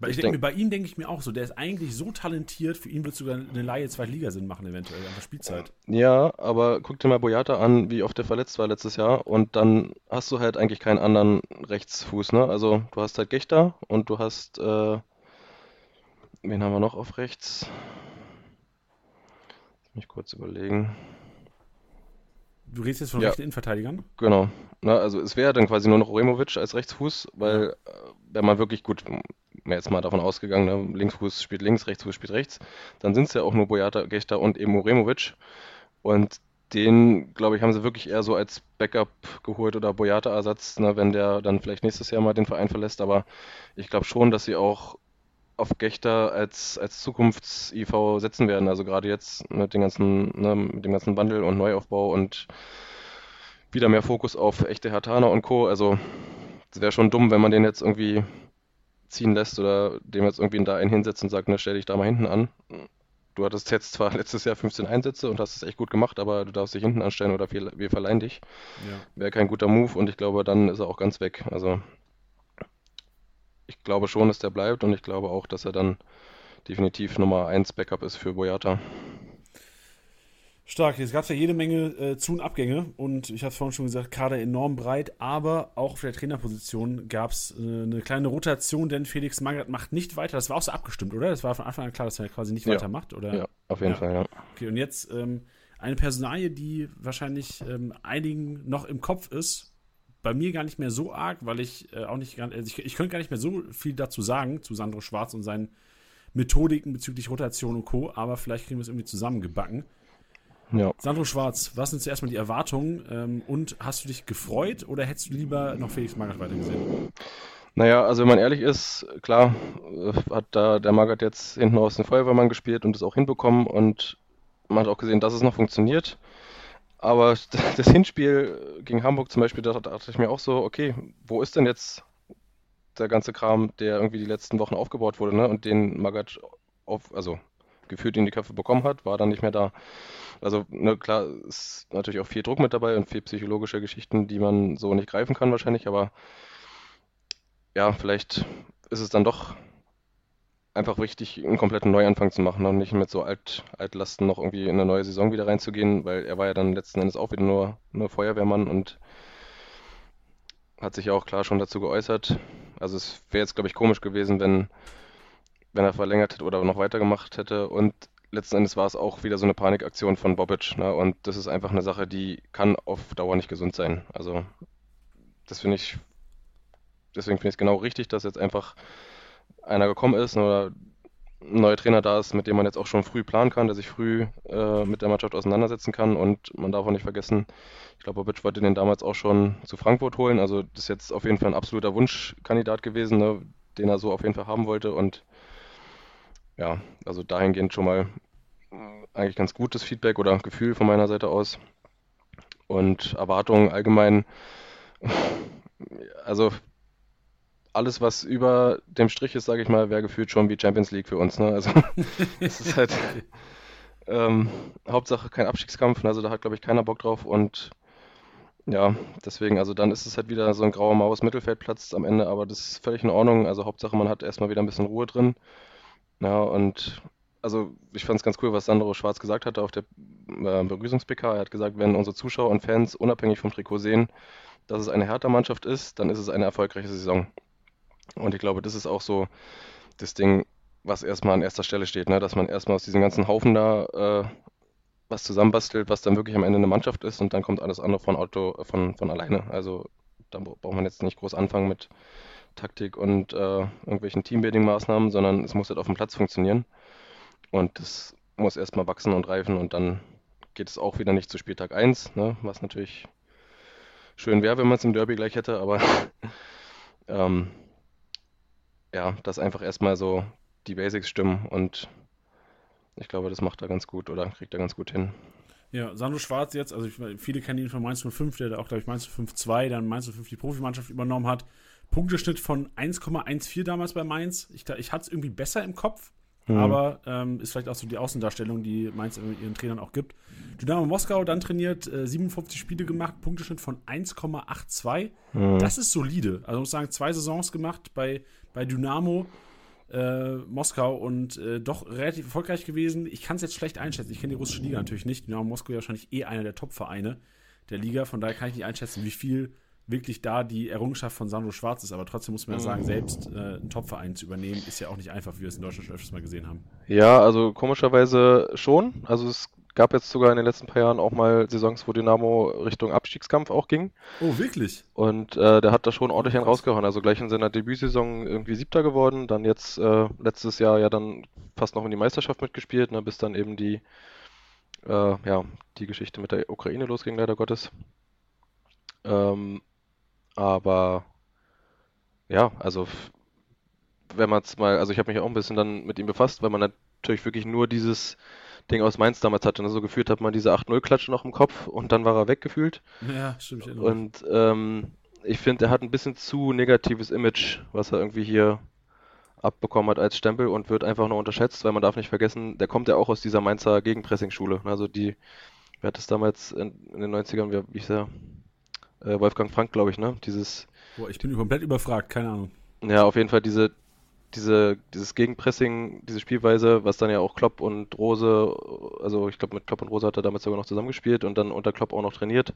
weil ich denke denk, bei ihm denke ich mir auch so, der ist eigentlich so talentiert, für ihn wird sogar eine Laie Zweitligasinn machen, eventuell, der Spielzeit. Ja, aber guck dir mal Boyata an, wie oft der verletzt war letztes Jahr und dann hast du halt eigentlich keinen anderen Rechtsfuß, ne? Also du hast halt Gechter und du hast, äh, wen haben wir noch auf rechts? Lass mich kurz überlegen. Du redest jetzt von ja, rechten Innenverteidigern? Genau. Na, also es wäre dann quasi nur noch Removic als Rechtsfuß, weil ja. Äh, wenn man wirklich gut, jetzt mal davon ausgegangen, ne, Linksfuß spielt links, Rechtsfuß spielt rechts, dann sind es ja auch nur Boyata, Gechter und eben Removic. Und den, glaube ich, haben sie wirklich eher so als Backup geholt oder Boyata-Ersatz, ne, wenn der dann vielleicht nächstes Jahr mal den Verein verlässt. Aber ich glaube schon, dass sie auch auf Gechter als, als Zukunfts-IV setzen werden. Also gerade jetzt mit, den ganzen, ne, mit dem ganzen Wandel und Neuaufbau und wieder mehr Fokus auf echte Hertaner und Co. Also es wäre schon dumm, wenn man den jetzt irgendwie ziehen lässt oder dem jetzt irgendwie da einen hinsetzt und sagt, ne, stell dich da mal hinten an. Du hattest jetzt zwar letztes Jahr 15 Einsätze und hast es echt gut gemacht, aber du darfst dich hinten anstellen oder wir, wir verleihen dich. Ja. Wäre kein guter Move und ich glaube, dann ist er auch ganz weg. Also ich glaube schon, dass der bleibt und ich glaube auch, dass er dann definitiv Nummer 1 Backup ist für Boyata. Stark, jetzt gab es ja jede Menge äh, Zu- und Abgänge und ich habe es vorhin schon gesagt, Kader enorm breit, aber auch auf der Trainerposition gab es äh, eine kleine Rotation, denn Felix Magath macht nicht weiter. Das war auch so abgestimmt, oder? Das war von Anfang an klar, dass er quasi nicht ja. weitermacht, oder? Ja, auf jeden ja. Fall, ja. Okay, und jetzt ähm, eine Personalie, die wahrscheinlich ähm, einigen noch im Kopf ist, bei mir gar nicht mehr so arg, weil ich äh, auch nicht, also ich, ich könnte gar nicht mehr so viel dazu sagen, zu Sandro Schwarz und seinen Methodiken bezüglich Rotation und Co., aber vielleicht kriegen wir es irgendwie zusammengebacken. Ja. Sandro Schwarz, was sind zuerst mal die Erwartungen ähm, und hast du dich gefreut oder hättest du lieber noch Felix Magath weitergesehen? Naja, also wenn man ehrlich ist, klar, äh, hat da der Magath jetzt hinten raus den Feuerwehrmann gespielt und das auch hinbekommen und man hat auch gesehen, dass es noch funktioniert. Aber das Hinspiel gegen Hamburg zum Beispiel, da dachte ich mir auch so, okay, wo ist denn jetzt der ganze Kram, der irgendwie die letzten Wochen aufgebaut wurde, ne? Und den Magath auf, also gefühlt in die Köpfe bekommen hat, war dann nicht mehr da. Also ne, klar ist natürlich auch viel Druck mit dabei und viel psychologische Geschichten, die man so nicht greifen kann wahrscheinlich, aber ja, vielleicht ist es dann doch einfach wichtig, einen kompletten Neuanfang zu machen und nicht mit so Alt, Altlasten noch irgendwie in eine neue Saison wieder reinzugehen, weil er war ja dann letzten Endes auch wieder nur, nur Feuerwehrmann und hat sich ja auch klar schon dazu geäußert. Also es wäre jetzt, glaube ich, komisch gewesen, wenn, wenn er verlängert hätte oder noch weitergemacht hätte. Und letzten Endes war es auch wieder so eine Panikaktion von Bobic. Ne? Und das ist einfach eine Sache, die kann auf Dauer nicht gesund sein. Also das finde ich, deswegen finde ich es genau richtig, dass jetzt einfach einer gekommen ist oder ein neuer Trainer da ist, mit dem man jetzt auch schon früh planen kann, der sich früh äh, mit der Mannschaft auseinandersetzen kann. Und man darf auch nicht vergessen, ich glaube, Bobic wollte den damals auch schon zu Frankfurt holen. Also das ist jetzt auf jeden Fall ein absoluter Wunschkandidat gewesen, ne, den er so auf jeden Fall haben wollte. Und ja, also dahingehend schon mal eigentlich ganz gutes Feedback oder Gefühl von meiner Seite aus. Und Erwartungen allgemein, also alles, was über dem Strich ist, sage ich mal, wäre gefühlt schon wie Champions League für uns. Ne? Also es ist halt ähm, Hauptsache kein Abstiegskampf, also da hat, glaube ich, keiner Bock drauf und ja, deswegen, also dann ist es halt wieder so ein grauer Maus Mittelfeldplatz am Ende, aber das ist völlig in Ordnung. Also Hauptsache, man hat erstmal wieder ein bisschen Ruhe drin. Ja, und also ich fand es ganz cool, was Sandro Schwarz gesagt hatte auf der äh, Begrüßungs-PK. Er hat gesagt, wenn unsere Zuschauer und Fans unabhängig vom Trikot sehen, dass es eine Hertha-Mannschaft ist, dann ist es eine erfolgreiche Saison. Und ich glaube, das ist auch so das Ding, was erstmal an erster Stelle steht, ne? dass man erstmal aus diesem ganzen Haufen da äh, was zusammenbastelt, was dann wirklich am Ende eine Mannschaft ist und dann kommt alles andere von Auto, äh, von, von alleine. Also da braucht man jetzt nicht groß anfangen mit Taktik und äh, irgendwelchen Teambuilding-Maßnahmen, sondern es muss halt auf dem Platz funktionieren. Und das muss erstmal wachsen und reifen und dann geht es auch wieder nicht zu Spieltag 1, ne? was natürlich schön wäre, wenn man es im Derby gleich hätte, aber ähm, ja, dass einfach erstmal so die Basics stimmen und ich glaube, das macht er ganz gut oder kriegt er ganz gut hin. Ja, Sandro Schwarz jetzt, also ich, viele kennen ihn von Mainz 05, der auch, glaube ich, Mainz 05-2, dann Mainz 05 die Profimannschaft übernommen hat. Punkteschnitt von 1,14 damals bei Mainz. Ich, ich hatte es irgendwie besser im Kopf, mhm. aber ähm, ist vielleicht auch so die Außendarstellung, die Mainz ihren Trainern auch gibt. Dynamo Moskau dann trainiert, äh, 57 Spiele gemacht, Punkteschnitt von 1,82. Mhm. Das ist solide. Also muss sagen, zwei Saisons gemacht bei, bei Dynamo äh, Moskau und äh, doch relativ erfolgreich gewesen. Ich kann es jetzt schlecht einschätzen. Ich kenne die russische Liga natürlich nicht. Dynamo Moskau ja wahrscheinlich eh einer der Top-Vereine der Liga. Von daher kann ich nicht einschätzen, wie viel wirklich da die Errungenschaft von Sandro Schwarz ist. Aber trotzdem muss man ja sagen, selbst äh, einen Top-Verein zu übernehmen, ist ja auch nicht einfach, wie wir es in Deutschland schon öfters mal gesehen haben. Ja, also komischerweise schon. Also es gab jetzt sogar in den letzten paar Jahren auch mal Saisons, wo Dynamo Richtung Abstiegskampf auch ging. Oh, wirklich? Und äh, der hat da schon ordentlich einen rausgehauen. Also gleich in seiner Debütsaison irgendwie Siebter geworden, dann jetzt äh, letztes Jahr ja dann fast noch in die Meisterschaft mitgespielt, ne, bis dann eben die, äh, ja, die Geschichte mit der Ukraine losging, leider Gottes. Ähm, aber ja, also wenn man es mal, also ich habe mich auch ein bisschen dann mit ihm befasst, weil man natürlich wirklich nur dieses Ding aus Mainz damals hatte. Ne? So gefühlt hat man diese 8-0-Klatsche noch im Kopf und dann war er weggefühlt. Ja, stimmt. Und ähm, ich finde, er hat ein bisschen zu negatives Image, was er irgendwie hier abbekommen hat als Stempel und wird einfach nur unterschätzt, weil man darf nicht vergessen, der kommt ja auch aus dieser Mainzer Gegenpressing-Schule. Also die, wer hat das damals in, in den 90ern, wie, er? Äh, Wolfgang Frank, glaube ich, ne? Dieses. Boah, ich bin komplett überfragt, keine Ahnung. Ja, auf jeden Fall diese diese, dieses Gegenpressing, diese Spielweise, was dann ja auch Klopp und Rose, also ich glaube mit Klopp und Rose hat er damals sogar noch zusammengespielt und dann unter Klopp auch noch trainiert.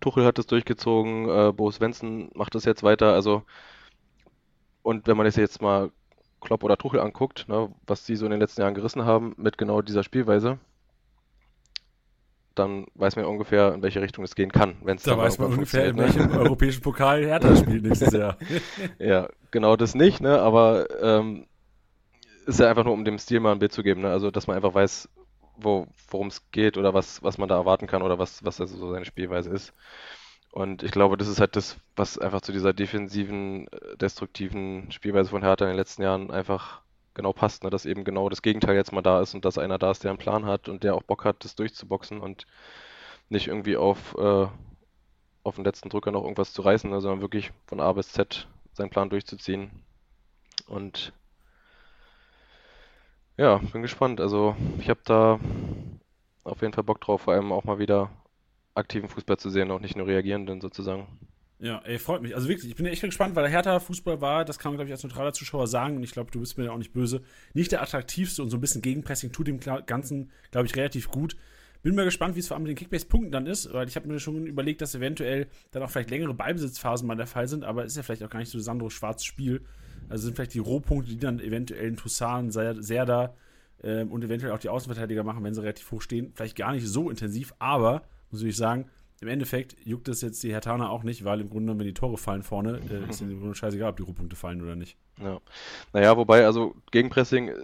Tuchel hat es durchgezogen, äh, Bo Svensson macht das jetzt weiter, also und wenn man das jetzt mal Klopp oder Tuchel anguckt, ne, was die so in den letzten Jahren gerissen haben mit genau dieser Spielweise, dann weiß man ungefähr, in welche Richtung es gehen kann. Wenn's da weiß man ungefähr, in welchem ne? europäischen Pokal Hertha spielt nächstes Jahr. ja, genau das nicht, ne? aber ähm, ist ja einfach nur, um dem Stil mal ein Bild zu geben. Ne? Also, dass man einfach weiß, wo, worum es geht oder was, was man da erwarten kann oder was, was also so seine Spielweise ist. Und ich glaube, das ist halt das, was einfach zu dieser defensiven, äh, destruktiven Spielweise von Hertha in den letzten Jahren einfach genau passt, ne? dass eben genau das Gegenteil jetzt mal da ist und dass einer da ist, der einen Plan hat und der auch Bock hat, das durchzuboxen und nicht irgendwie auf, äh, auf den letzten Drücker noch irgendwas zu reißen, ne? sondern wirklich von A bis Z seinen Plan durchzuziehen. Und Ja, bin gespannt. Also ich habe da auf jeden Fall Bock drauf, vor allem auch mal wieder aktiven Fußball zu sehen, auch nicht nur reagierenden sozusagen. Ja, ey, freut mich. Also wirklich, ich bin echt gespannt, weil der Hertha-Fußball war, das kann man, glaube ich, als neutraler Zuschauer sagen, und ich glaube, du bist mir auch nicht böse, nicht der attraktivste und so ein bisschen Gegenpressing tut dem Ganzen, glaube ich, relativ gut. Bin mal gespannt, wie es vor allem mit den Kickbase-Punkten dann ist, weil ich habe mir schon überlegt, dass eventuell dann auch vielleicht längere Ballbesitzphasen mal der Fall sind, aber ist ja vielleicht auch gar nicht so Sandro Schwarz Spiel. Also sind vielleicht die Rohpunkte, die dann eventuell in Toussaint, Serda ähm, und eventuell auch die Außenverteidiger machen, wenn sie relativ hoch stehen, vielleicht gar nicht so intensiv, aber, muss ich sagen, im Endeffekt juckt es jetzt die Hertaner auch nicht, weil im Grunde, wenn die Tore fallen vorne, äh, ist im Grunde scheißegal, ob die Rohpunkte fallen oder nicht. Ja. Naja, wobei, also Gegenpressing äh,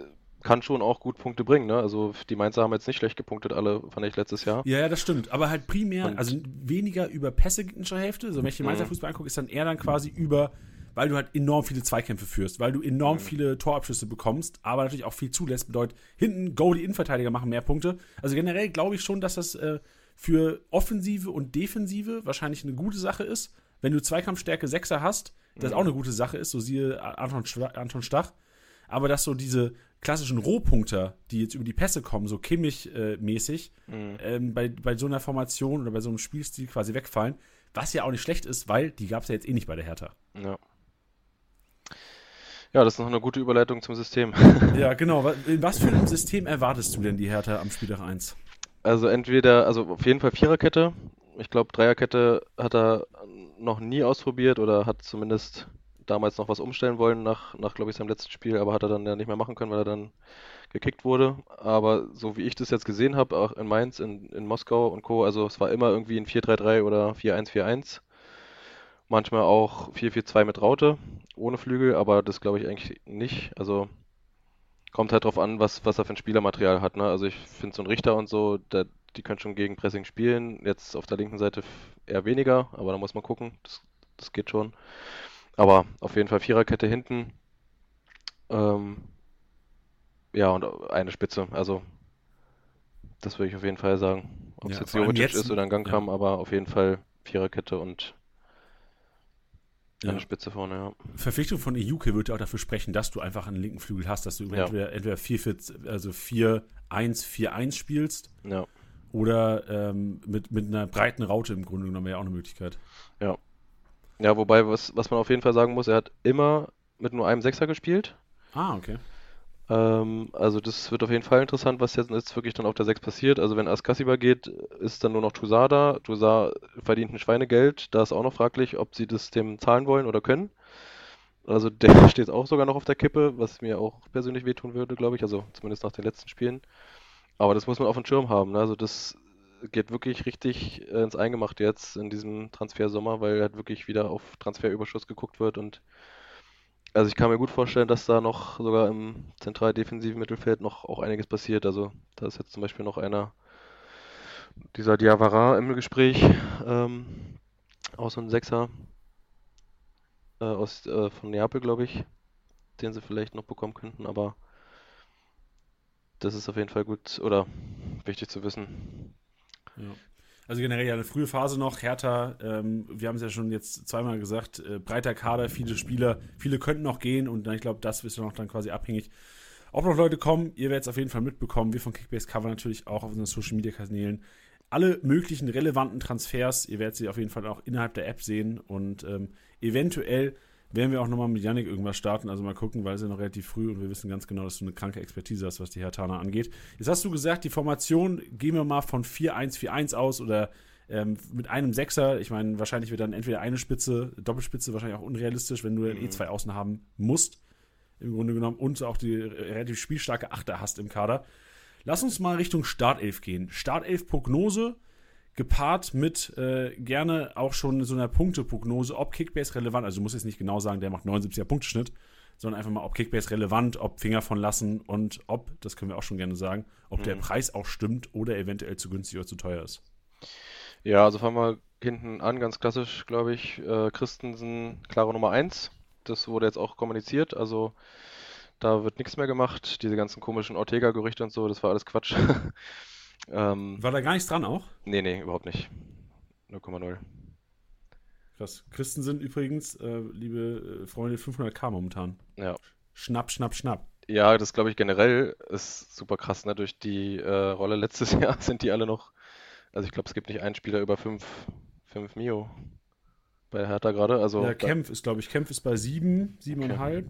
kann schon auch gut Punkte bringen, ne? Also die Mainzer haben jetzt nicht schlecht gepunktet, alle, fand ich letztes Jahr. Ja, ja, das stimmt. Aber halt primär, Und also weniger über Pässe gegnerischer Hälfte. So, wenn ich den Mainzer mhm. Fußball angucke, ist dann eher dann quasi über, weil du halt enorm viele Zweikämpfe führst, weil du enorm mhm. viele Torabschüsse bekommst, aber natürlich auch viel zulässt, bedeutet, hinten Go, die Innenverteidiger machen mehr Punkte. Also generell glaube ich schon, dass das äh, für Offensive und Defensive wahrscheinlich eine gute Sache ist. Wenn du Zweikampfstärke 6er hast, das mhm. auch eine gute Sache ist, so siehe Anton, Anton Stach. Aber dass so diese klassischen Rohpunkter, die jetzt über die Pässe kommen, so Kimmich-mäßig, äh, mhm. ähm, bei, bei so einer Formation oder bei so einem Spielstil quasi wegfallen, was ja auch nicht schlecht ist, weil die gab es ja jetzt eh nicht bei der Hertha. Ja. Ja, das ist noch eine gute Überleitung zum System. ja, genau. In was für einem System erwartest du denn die Hertha am Spieltag 1? Also entweder, also auf jeden Fall Viererkette. Ich glaube, Dreierkette hat er noch nie ausprobiert oder hat zumindest damals noch was umstellen wollen nach, nach glaube ich, seinem letzten Spiel, aber hat er dann ja nicht mehr machen können, weil er dann gekickt wurde. Aber so wie ich das jetzt gesehen habe, auch in Mainz, in, in Moskau und Co., also es war immer irgendwie ein 4-3-3 oder 4-1-4-1. Manchmal auch 4-4-2 mit Raute, ohne Flügel, aber das glaube ich eigentlich nicht. Also kommt halt drauf an, was, was er für ein Spielermaterial hat. Ne? Also ich finde so ein Richter und so, der, die können schon gegen Pressing spielen. Jetzt auf der linken Seite eher weniger, aber da muss man gucken. Das, das geht schon. Aber auf jeden Fall Viererkette hinten. Ähm, ja, und eine Spitze. Also, das würde ich auf jeden Fall sagen. Ob es ja, jetzt Jovic ist oder ein Gang kam, ja. aber auf jeden Fall Viererkette und eine ja. Spitze vorne, ja. Verpflichtung von Ejuke würde auch dafür sprechen, dass du einfach einen linken Flügel hast, dass du ja. entweder, entweder 4, 4, also 4, 1, 4, 1 spielst. Ja. Oder ähm, mit, mit einer breiten Raute im Grunde genommen wäre ja auch eine Möglichkeit. Ja. Ja, wobei, was, was man auf jeden Fall sagen muss, er hat immer mit nur einem Sechser gespielt. Ah, okay. Ähm, also das wird auf jeden Fall interessant, was jetzt, jetzt wirklich dann auf der 6 passiert. Also wenn Askasiba geht, ist dann nur noch Toussaint da. Toussaint verdient ein Schweinegeld. Da ist auch noch fraglich, ob sie das dem zahlen wollen oder können. Also der steht auch sogar noch auf der Kippe, was mir auch persönlich wehtun würde, glaube ich. Also zumindest nach den letzten Spielen. Aber das muss man auf dem Schirm haben. Ne? Also das geht wirklich richtig ins Eingemachte jetzt in diesem Transfersommer, weil halt wirklich wieder auf Transferüberschuss geguckt wird und also ich kann mir gut vorstellen, dass da noch sogar im zentral defensiven Mittelfeld noch auch einiges passiert. Also da ist jetzt zum Beispiel noch einer, dieser Diawara im Gespräch, ähm, auch so ein Sechser äh, aus, äh, von Neapel, glaube ich, den sie vielleicht noch bekommen könnten, aber das ist auf jeden Fall gut oder wichtig zu wissen. Ja. Also generell ja eine frühe Phase noch. Hertha, ähm, wir haben es ja schon jetzt zweimal gesagt, äh, breiter Kader, viele Spieler, viele könnten noch gehen und dann, ich glaube, das ist noch dann quasi abhängig. Ob noch Leute kommen, ihr werdet es auf jeden Fall mitbekommen. Wir von Kickbase Cover natürlich auch auf unseren Social Media Kanälen. Alle möglichen relevanten Transfers, ihr werdet sie auf jeden Fall auch innerhalb der App sehen und ähm, eventuell werden wir auch nochmal mit Yannick irgendwas starten. Also mal gucken, weil es ja noch relativ früh und wir wissen ganz genau, dass du eine kranke Expertise hast, was die Hertaner angeht. Jetzt hast du gesagt, die Formation gehen wir mal von 4-1-4-1 aus oder ähm, mit einem Sechser. Ich meine, wahrscheinlich wird dann entweder eine Spitze, Doppelspitze wahrscheinlich auch unrealistisch, wenn du dann mhm. eh zwei Außen haben musst, im Grunde genommen, und auch die relativ spielstarke Achter hast im Kader. Lass uns mal Richtung Startelf gehen. Startelf-Prognose gepaart mit äh, gerne auch schon so einer Punkteprognose, ob Kickbase relevant, also du musst jetzt nicht genau sagen, der macht 79er Punkteschnitt, sondern einfach mal, ob Kickbase relevant, ob Finger von lassen und ob, das können wir auch schon gerne sagen, ob mhm. der Preis auch stimmt oder eventuell zu günstig oder zu teuer ist. Ja, also fangen wir hinten an, ganz klassisch, glaube ich. Äh, Christensen, klare Nummer 1. Das wurde jetzt auch kommuniziert, also da wird nichts mehr gemacht. Diese ganzen komischen Ortega-Gerüchte und so, das war alles Quatsch. Ähm, War da gar nichts dran auch? Nee, nee, überhaupt nicht. 0,0. Krass. Christen sind übrigens, äh, liebe äh, Freunde, 500k momentan. Ja. Schnapp, schnapp, schnapp. Ja, das glaube ich generell ist super krass. Ne? Durch die äh, Rolle letztes Jahr sind die alle noch. Also ich glaube, es gibt nicht einen Spieler über 5 Mio bei Hertha gerade. Also ja, Kempf ist, glaube ich, Kempf ist bei 7, 7,5. Okay.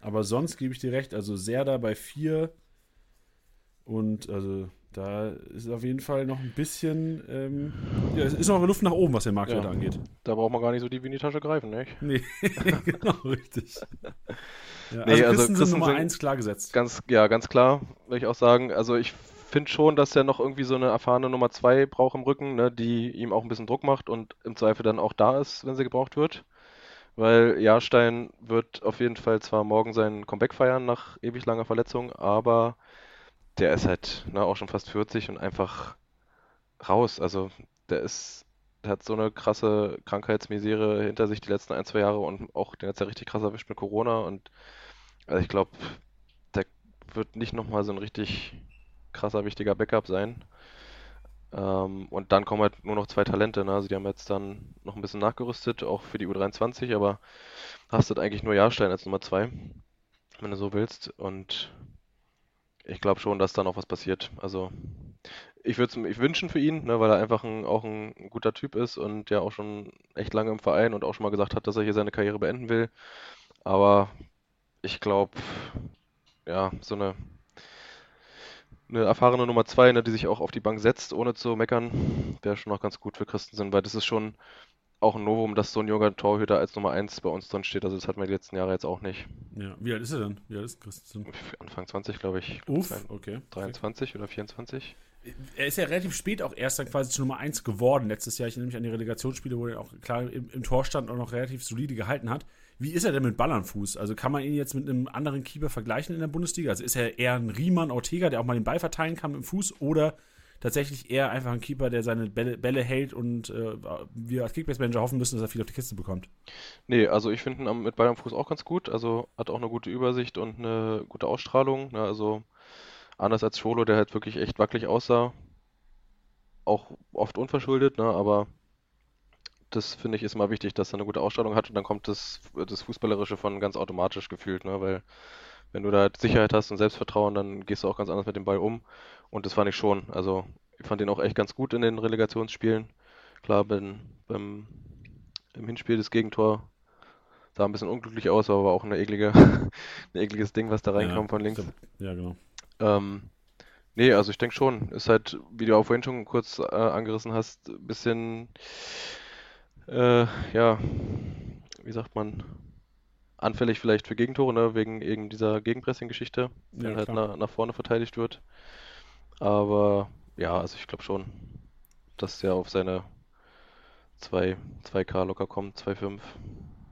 Aber sonst gebe ich dir recht. Also Serda bei 4. Und also da ist auf jeden Fall noch ein bisschen, ähm, ja, es ist noch Luft nach oben, was den Marktwert ja, angeht. Da braucht man gar nicht so tief in die Tasche greifen, nicht? Nee, genau, richtig. Ja, nee, also, also sind Nummer 1 klar gesetzt. Ganz, ja, ganz klar, würde ich auch sagen. Also ich finde schon, dass er noch irgendwie so eine erfahrene Nummer 2 braucht im Rücken, ne, die ihm auch ein bisschen Druck macht und im Zweifel dann auch da ist, wenn sie gebraucht wird. Weil Jahrstein wird auf jeden Fall zwar morgen sein Comeback feiern nach ewig langer Verletzung, aber der ist halt ne, auch schon fast 40 und einfach raus. Also der ist, der hat so eine krasse Krankheitsmisere hinter sich die letzten ein, zwei Jahre und auch den hat ja richtig krass erwischt mit Corona und also ich glaube, der wird nicht nochmal so ein richtig krasser, wichtiger Backup sein. Ähm, und dann kommen halt nur noch zwei Talente. Ne? Also die haben jetzt dann noch ein bisschen nachgerüstet, auch für die U23, aber hast du eigentlich nur Jahrstein als Nummer zwei, wenn du so willst. Und ich glaube schon, dass da noch was passiert. Also ich würde es mir wünschen für ihn, ne, weil er einfach ein, auch ein guter Typ ist und ja auch schon echt lange im Verein und auch schon mal gesagt hat, dass er hier seine Karriere beenden will. Aber ich glaube, ja, so eine, eine erfahrene Nummer zwei, ne, die sich auch auf die Bank setzt, ohne zu meckern, wäre schon noch ganz gut für Christensen, weil das ist schon auch ein Novum, dass so ein junger Torhüter als Nummer 1 bei uns drin steht. Also das hatten wir die letzten Jahre jetzt auch nicht. Ja, wie alt ist er denn? Wie alt ist Christensen? Anfang 20, glaube ich. Uff, okay. 23 okay. oder 24. Er ist ja relativ spät auch erst dann quasi zu Nummer 1 geworden. Letztes Jahr, ich nehme mich an die Relegationsspiele, wo er auch klar im, im Tor stand und noch relativ solide gehalten hat. Wie ist er denn mit Ballernfuß? Also kann man ihn jetzt mit einem anderen Keeper vergleichen in der Bundesliga? Also ist er eher ein Riemann Ortega, der auch mal den Ball verteilen kann mit dem Fuß oder tatsächlich eher einfach ein Keeper, der seine Bälle, Bälle hält und äh, wir als Kickbase-Manager hoffen müssen, dass er viel auf die Kiste bekommt. Nee, also ich finde ihn mit Ball am Fuß auch ganz gut. Also hat auch eine gute Übersicht und eine gute Ausstrahlung. Ne? Also anders als Scholo, der halt wirklich echt wackelig aussah. Auch oft unverschuldet, ne? aber das finde ich ist immer wichtig, dass er eine gute Ausstrahlung hat und dann kommt das, das Fußballerische von ganz automatisch gefühlt, ne? weil wenn du da Sicherheit hast und Selbstvertrauen, dann gehst du auch ganz anders mit dem Ball um. Und das fand ich schon. Also ich fand ihn auch echt ganz gut in den Relegationsspielen. Klar, beim, beim im Hinspiel das Gegentor sah ein bisschen unglücklich aus, aber war auch eine eklige, ein ekliges Ding, was da reinkam ja, von links. Ja, genau. Ähm, nee, also ich denke schon, ist halt, wie du auch vorhin schon kurz äh, angerissen hast, ein bisschen, äh, ja, wie sagt man, anfällig vielleicht für Gegentore, ne, wegen eben dieser Gegenpressing-Geschichte, wenn ja, halt nach, nach vorne verteidigt wird. Aber ja, also ich glaube schon, dass der auf seine 2, 2K locker kommt, 2,5.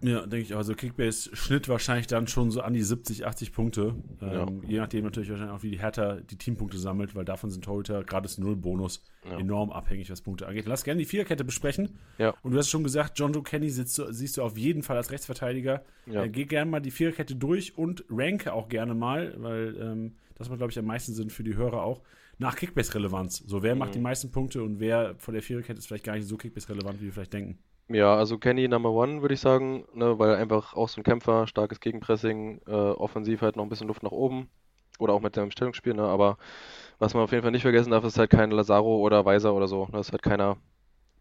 Ja, denke ich auch. Also Kickbase-Schnitt wahrscheinlich dann schon so an die 70, 80 Punkte. Ähm, ja. Je nachdem natürlich wahrscheinlich auch, wie die Hertha die Teampunkte sammelt, weil davon sind Torhüter, gerade das Null-Bonus, ja. enorm abhängig, was Punkte angeht. Lass gerne die Viererkette besprechen. Ja. Und du hast schon gesagt, John Joe Kenny sitzt, siehst du auf jeden Fall als Rechtsverteidiger. Ja. Äh, geh gerne mal die Viererkette durch und ranke auch gerne mal, weil ähm, das macht, glaube ich, am meisten Sinn für die Hörer auch nach Kickbase-Relevanz. So, wer mhm. macht die meisten Punkte und wer von der Viererkette ist vielleicht gar nicht so Kickbase-relevant, wie wir vielleicht denken. Ja, also Kenny Number One würde ich sagen, ne, weil einfach auch so ein Kämpfer, starkes Gegenpressing, äh, offensiv halt noch ein bisschen Luft nach oben oder auch mit dem Stellungsspiel, ne, aber was man auf jeden Fall nicht vergessen darf, ist halt kein Lazaro oder Weiser oder so. Ne, das ist halt keiner,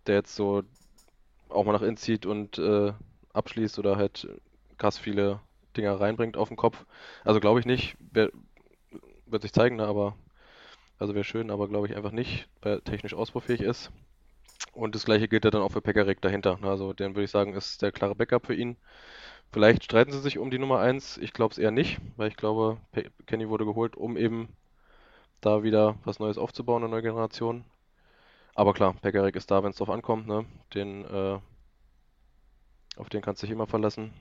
der jetzt so auch mal nach innen zieht und äh, abschließt oder halt krass viele Dinger reinbringt auf den Kopf. Also glaube ich nicht, wer, wird sich zeigen, ne, aber also wäre schön, aber glaube ich einfach nicht, weil er technisch ausbaufähig ist. Und das gleiche gilt ja dann auch für Pekarik dahinter. Ne? Also den würde ich sagen, ist der klare Backup für ihn. Vielleicht streiten sie sich um die Nummer 1. Ich glaube es eher nicht, weil ich glaube, Kenny wurde geholt, um eben da wieder was Neues aufzubauen, eine neue Generation. Aber klar, Pekarik ist da, wenn es drauf ankommt. Ne? Den, äh, auf den kannst du dich immer verlassen.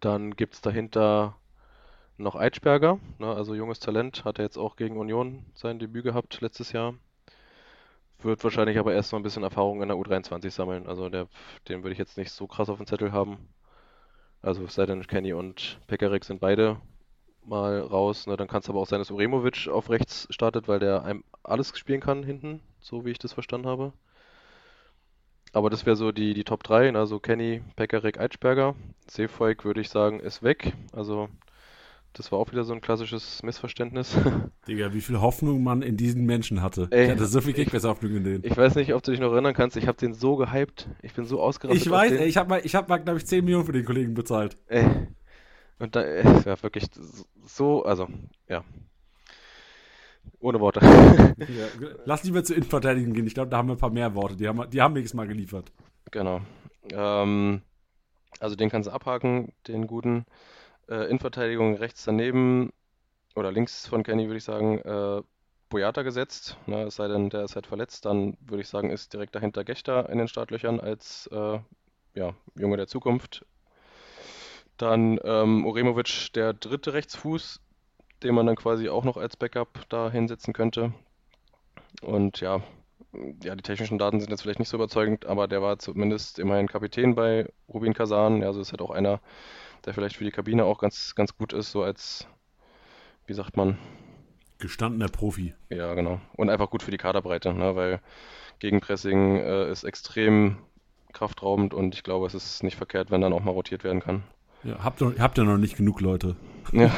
Dann gibt es dahinter noch Eitschberger, ne, also junges Talent, hat er jetzt auch gegen Union sein Debüt gehabt letztes Jahr. Wird wahrscheinlich aber erst mal ein bisschen Erfahrung in der U23 sammeln. Also der, den würde ich jetzt nicht so krass auf dem Zettel haben. Also sei denn Kenny und Pekarik sind beide mal raus. Ne, dann kann es aber auch sein, dass Uremovic auf rechts startet, weil der alles spielen kann hinten, so wie ich das verstanden habe. Aber das wäre so die, die Top 3, also Kenny, Pekarik, Eitschberger. Seefolk würde ich sagen, ist weg. Also Das war auch wieder so ein klassisches Missverständnis. Digga, wie viel Hoffnung man in diesen Menschen hatte. Ey, ich hatte so viel Kickbase-Hoffnung in denen. Ich weiß nicht, ob du dich noch erinnern kannst. Ich habe den so gehypt. Ich bin so ausgerastet. Ich weiß, ey, ich habe mal, ich hab mal glaube ich, 10 Millionen für den Kollegen bezahlt. Ey. Und da, ey, ja, wirklich so, also, ja. Ohne Worte. Ja, lass lieber zur Innenverteidigung gehen. Ich glaube, da haben wir ein paar mehr Worte. Die haben, die haben wir jetzt mal geliefert. Genau. Ähm, also den kannst du abhaken, den guten. Äh, Innenverteidigung rechts daneben oder links von Kenny würde ich sagen, äh, Boyata gesetzt. Ne, es sei denn, der ist halt verletzt, dann würde ich sagen, ist direkt dahinter Gechter in den Startlöchern als äh, ja, Junge der Zukunft. Dann ähm, Oremovic, der dritte Rechtsfuß, den man dann quasi auch noch als Backup da hinsetzen könnte. Und ja, ja, die technischen Daten sind jetzt vielleicht nicht so überzeugend, aber der war zumindest immerhin Kapitän bei Rubin Kazan. Also ist halt auch einer, der vielleicht für die Kabine auch ganz, ganz gut ist, so als, wie sagt man? Gestandener Profi. Ja, genau. Und einfach gut für die Kaderbreite, ne? weil Gegenpressing äh, ist extrem kraftraubend und ich glaube, es ist nicht verkehrt, wenn dann auch mal rotiert werden kann. Ja, habt ihr, habt ihr noch nicht genug Leute? Ja.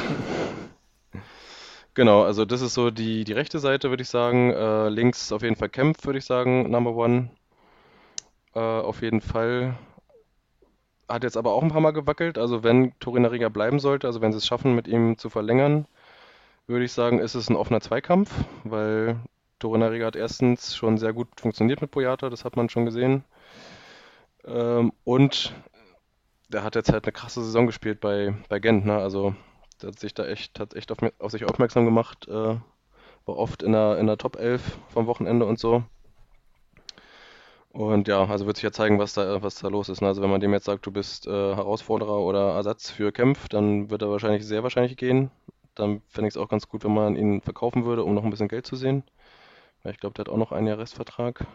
Genau, also das ist so die, die rechte Seite, würde ich sagen. Äh, links auf jeden Fall Kempf, würde ich sagen, Number One. Äh, auf jeden Fall. Hat jetzt aber auch ein paar Mal gewackelt. Also wenn Torina bleiben sollte, also wenn sie es schaffen, mit ihm zu verlängern, würde ich sagen, ist es ein offener Zweikampf, weil Torina hat erstens schon sehr gut funktioniert mit Boyata, das hat man schon gesehen. Ähm, und der hat jetzt halt eine krasse Saison gespielt bei, bei Gent, ne? Also der hat sich da echt, hat echt auf, auf sich aufmerksam gemacht. Äh, war oft in der, in der Top 11 vom Wochenende und so. Und ja, also wird sich ja zeigen, was da, was da los ist. Ne? Also wenn man dem jetzt sagt, du bist äh, Herausforderer oder Ersatz für Kempf, dann wird er wahrscheinlich sehr wahrscheinlich gehen. Dann fände ich es auch ganz gut, wenn man ihn verkaufen würde, um noch ein bisschen Geld zu sehen. Weil ich glaube, der hat auch noch ein Jahr Restvertrag.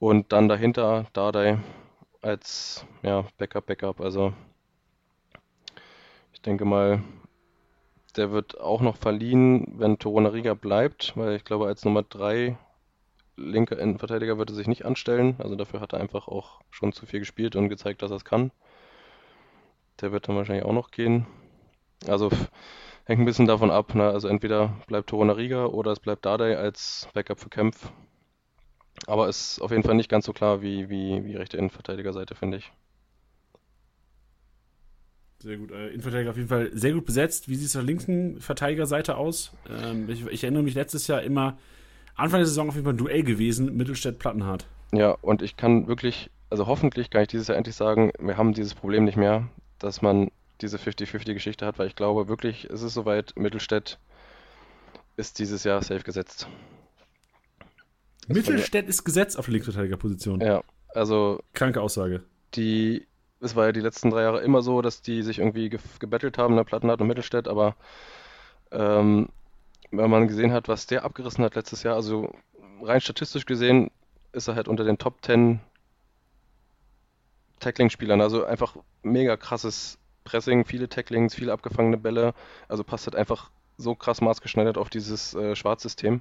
Und dann dahinter Dardai als ja, Backup, Backup. Also denke mal, der wird auch noch verliehen, wenn Torunariga bleibt, weil ich glaube, als Nummer 3 linker Innenverteidiger wird er sich nicht anstellen. Also dafür hat er einfach auch schon zu viel gespielt und gezeigt, dass er es kann. Der wird dann wahrscheinlich auch noch gehen. Also hängt ein bisschen davon ab. Ne? Also entweder bleibt Torunariga oder es bleibt Dardai als Backup für Kempf. Aber ist auf jeden Fall nicht ganz so klar wie, wie, wie rechte Innenverteidigerseite, finde ich. Sehr gut. Äh, Innenverteidiger auf jeden Fall sehr gut besetzt. Wie sieht es auf der linken Verteidigerseite aus? Ähm, ich, ich, erinnere mich letztes Jahr immer, Anfang der Saison auf jeden Fall ein Duell gewesen, Mittelstädt-Plattenhardt. Ja, und ich kann wirklich, also hoffentlich kann ich dieses Jahr endlich sagen, wir haben dieses Problem nicht mehr, dass man diese 50-50-Geschichte hat, weil ich glaube wirklich, es ist soweit, Mittelstädt ist dieses Jahr safe gesetzt. Mittelstädt ist gesetzt auf der Linksverteidigerposition. Ja, also. Kranke Aussage. Die es war ja die letzten drei Jahre immer so, dass die sich irgendwie ge gebettelt haben, ne, Plattenhardt und Mittelstädt, aber ähm, wenn man gesehen hat, was der abgerissen hat letztes Jahr, also rein statistisch gesehen, ist er halt unter den Top 10 Tackling-Spielern, also einfach mega krasses Pressing, viele Tacklings, viele abgefangene Bälle, also passt halt einfach so krass maßgeschneidert auf dieses äh, Schwarzsystem.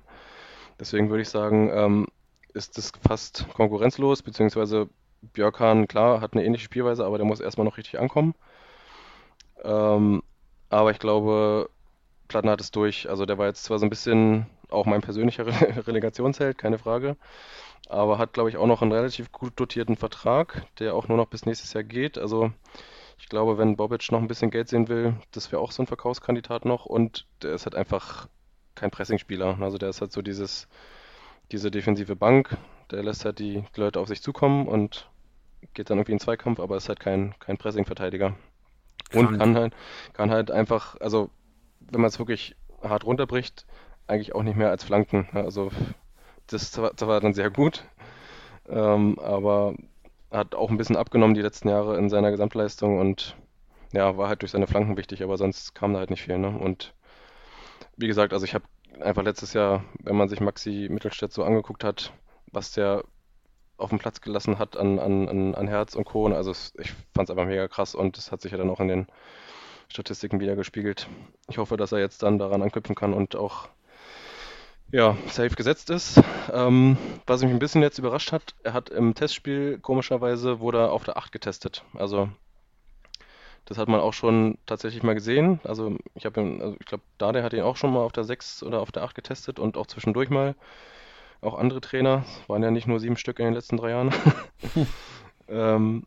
Deswegen würde ich sagen, ähm, ist das fast konkurrenzlos, beziehungsweise Björkan, klar, hat eine ähnliche Spielweise, aber der muss erstmal noch richtig ankommen. Ähm, aber ich glaube, Platten hat es durch. Also der war jetzt zwar so ein bisschen auch mein persönlicher Re Relegationsheld, keine Frage, aber hat, glaube ich, auch noch einen relativ gut dotierten Vertrag, der auch nur noch bis nächstes Jahr geht. Also ich glaube, wenn Bobic noch ein bisschen Geld sehen will, das wäre auch so ein Verkaufskandidat noch. Und der ist halt einfach kein Pressingspieler. Also der ist halt so dieses, diese defensive Bank. Der lässt halt die Leute auf sich zukommen und geht dann irgendwie in Zweikampf, aber ist halt kein, kein Pressing-Verteidiger. Und kann halt, kann halt einfach, also wenn man es wirklich hart runterbricht, eigentlich auch nicht mehr als Flanken. Also das war, dann sehr gut, ähm, aber hat auch ein bisschen abgenommen die letzten Jahre in seiner Gesamtleistung und ja, war halt durch seine Flanken wichtig, aber sonst kam da halt nicht viel. Ne? Und wie gesagt, also ich habe einfach letztes Jahr, wenn man sich Maxi Mittelstädt so angeguckt hat, was der auf dem Platz gelassen hat an, an, an Herz und Co. Also ich fand es einfach mega krass und das hat sich ja dann auch in den Statistiken wieder gespiegelt. Ich hoffe, dass er jetzt dann daran anknüpfen kann und auch ja, safe gesetzt ist. Ähm, was mich ein bisschen jetzt überrascht hat, er hat im Testspiel komischerweise wurde er auf der 8 getestet. Also Das hat man auch schon tatsächlich mal gesehen. Also ich habe also ich glaube, Dade hat ihn auch schon mal auf der 6 oder auf der 8 getestet und auch zwischendurch mal. Auch andere Trainer. Es waren ja nicht nur sieben Stück in den letzten drei Jahren. ähm,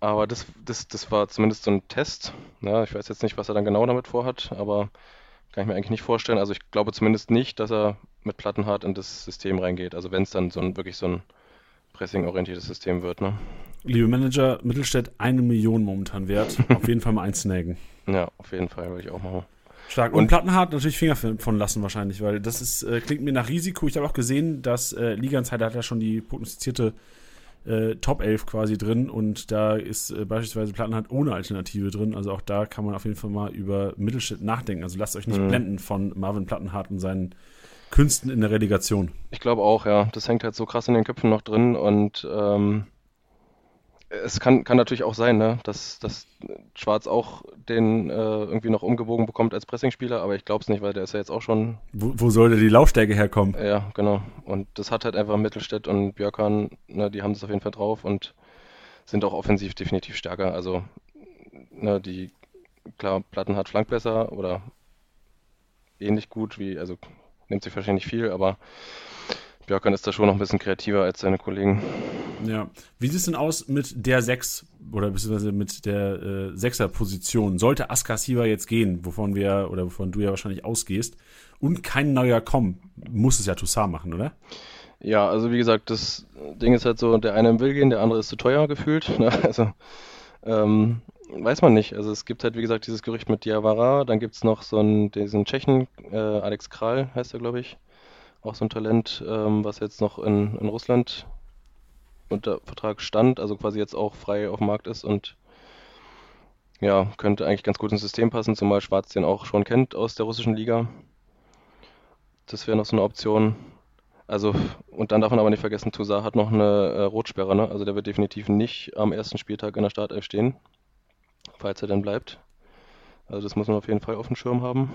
aber das, das, das war zumindest so ein Test. Ja, ich weiß jetzt nicht, was er dann genau damit vorhat, aber kann ich mir eigentlich nicht vorstellen. Also ich glaube zumindest nicht, dass er mit Plattenhart in das System reingeht. Also wenn es dann so ein, wirklich so ein pressing-orientiertes System wird. Ne? Liebe Manager, Mittelstädt eine Million momentan wert. auf jeden Fall mal einsnaggen. Ja, auf jeden Fall würde ich auch machen. Stark. Und, und Plattenhart natürlich Finger von lassen wahrscheinlich, weil das ist, äh, klingt mir nach Risiko. Ich habe auch gesehen, dass äh, Liga Insider hat ja schon die prognostizierte äh, Top 11 quasi drin und da ist äh, beispielsweise Plattenhardt ohne Alternative drin. Also auch da kann man auf jeden Fall mal über Mittelstädt nachdenken. Also lasst euch nicht mhm. blenden von Marvin Plattenhardt und seinen Künsten in der Relegation. Ich glaube auch, ja. Das hängt halt so krass in den Köpfen noch drin und ähm, es kann, kann natürlich auch sein, ne, dass, dass Schwarz auch den äh, irgendwie noch umgewogen bekommt als Pressingspieler, aber ich glaube es nicht, weil der ist ja jetzt auch schon. Wo, wo soll denn die Laufstärke herkommen? Ja, genau. Und das hat halt einfach Mittelstädt und Björkan, ne, die haben es auf jeden Fall drauf und sind auch offensiv definitiv stärker. Also, ne, die, klar, Platten hat flank besser oder ähnlich gut wie, also nimmt sich wahrscheinlich viel, aber Björkan ist da schon noch ein bisschen kreativer als seine Kollegen. Ja. Wie sieht es denn aus mit der 6 oder beziehungsweise mit der äh, 6er Position? Sollte Askasiva jetzt gehen, wovon wir oder wovon du ja wahrscheinlich ausgehst, und kein neuer kommen, muss es ja Toussaint machen, oder? Ja, also wie gesagt, das Ding ist halt so, der eine will gehen, der andere ist zu teuer gefühlt. Ne? Also ähm, weiß man nicht. Also es gibt halt, wie gesagt, dieses Gerücht mit Diawara, dann gibt es noch so einen, diesen Tschechen, äh, Alex Kral heißt er, glaube ich auch so ein Talent, ähm, was jetzt noch in, in Russland unter Vertrag stand, also quasi jetzt auch frei auf dem Markt ist und ja, könnte eigentlich ganz gut ins System passen, zumal Schwarz den auch schon kennt aus der russischen Liga. Das wäre noch so eine Option. Also, und dann darf man aber nicht vergessen, Toussaint hat noch eine äh, Rotsperre, ne? Also der wird definitiv nicht am ersten Spieltag in der Startelf stehen, falls er denn bleibt. Also das muss man auf jeden Fall auf dem Schirm haben.